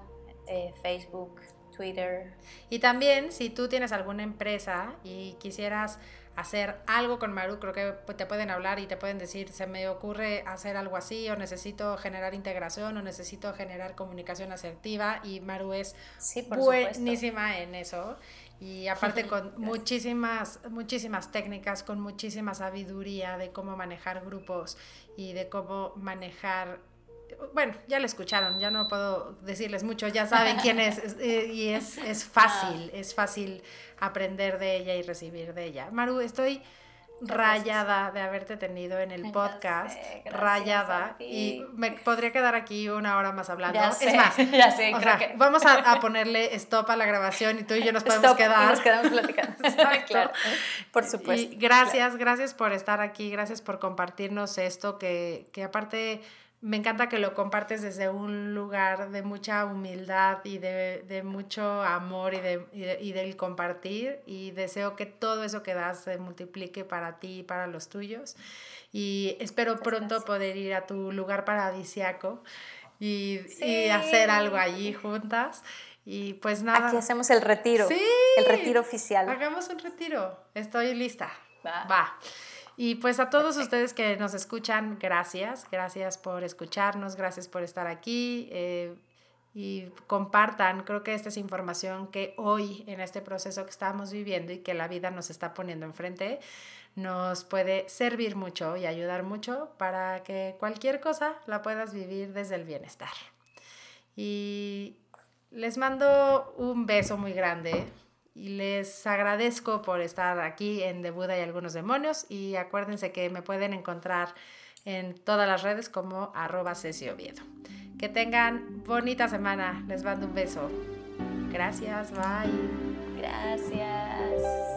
eh, Facebook, Twitter. Y también si tú tienes alguna empresa y quisieras hacer algo con Maru, creo que te pueden hablar y te pueden decir, se me ocurre hacer algo así o necesito generar integración o necesito generar comunicación asertiva y Maru es buenísima en eso. Y aparte con muchísimas muchísimas técnicas, con muchísima sabiduría de cómo manejar grupos y de cómo manejar bueno, ya la escucharon, ya no puedo decirles mucho, ya saben quién es eh, y es, es fácil, es fácil aprender de ella y recibir de ella. Maru, estoy rayada de haberte tenido en el podcast, rayada, y me podría quedar aquí una hora más hablando. es más, ya sé, vamos a, ponerle stop a la grabación y tú y yo nos podemos quedar. Nos quedamos platicando. claro, por supuesto. gracias, gracias por estar aquí, gracias por compartirnos esto que, que aparte me encanta que lo compartes desde un lugar de mucha humildad y de, mucho amor y, de, y, del compartir y deseo que todo eso que das se multiplique para ti y para los tuyos y espero pronto poder ir a tu lugar paradisiaco y, hacer algo allí juntas y pues nada. Aquí hacemos el retiro. Sí. El retiro oficial. Hagamos un retiro. Estoy lista. Va. Va. Y pues a todos ustedes que nos escuchan, gracias, gracias por escucharnos, gracias por estar aquí eh, y compartan, creo que esta es información que hoy en este proceso que estamos viviendo y que la vida nos está poniendo enfrente, nos puede servir mucho y ayudar mucho para que cualquier cosa la puedas vivir desde el bienestar. Y les mando un beso muy grande y les agradezco por estar aquí en De Buda y algunos demonios y acuérdense que me pueden encontrar en todas las redes como arroba Oviedo. Que tengan bonita semana, les mando un beso. Gracias, bye. Gracias.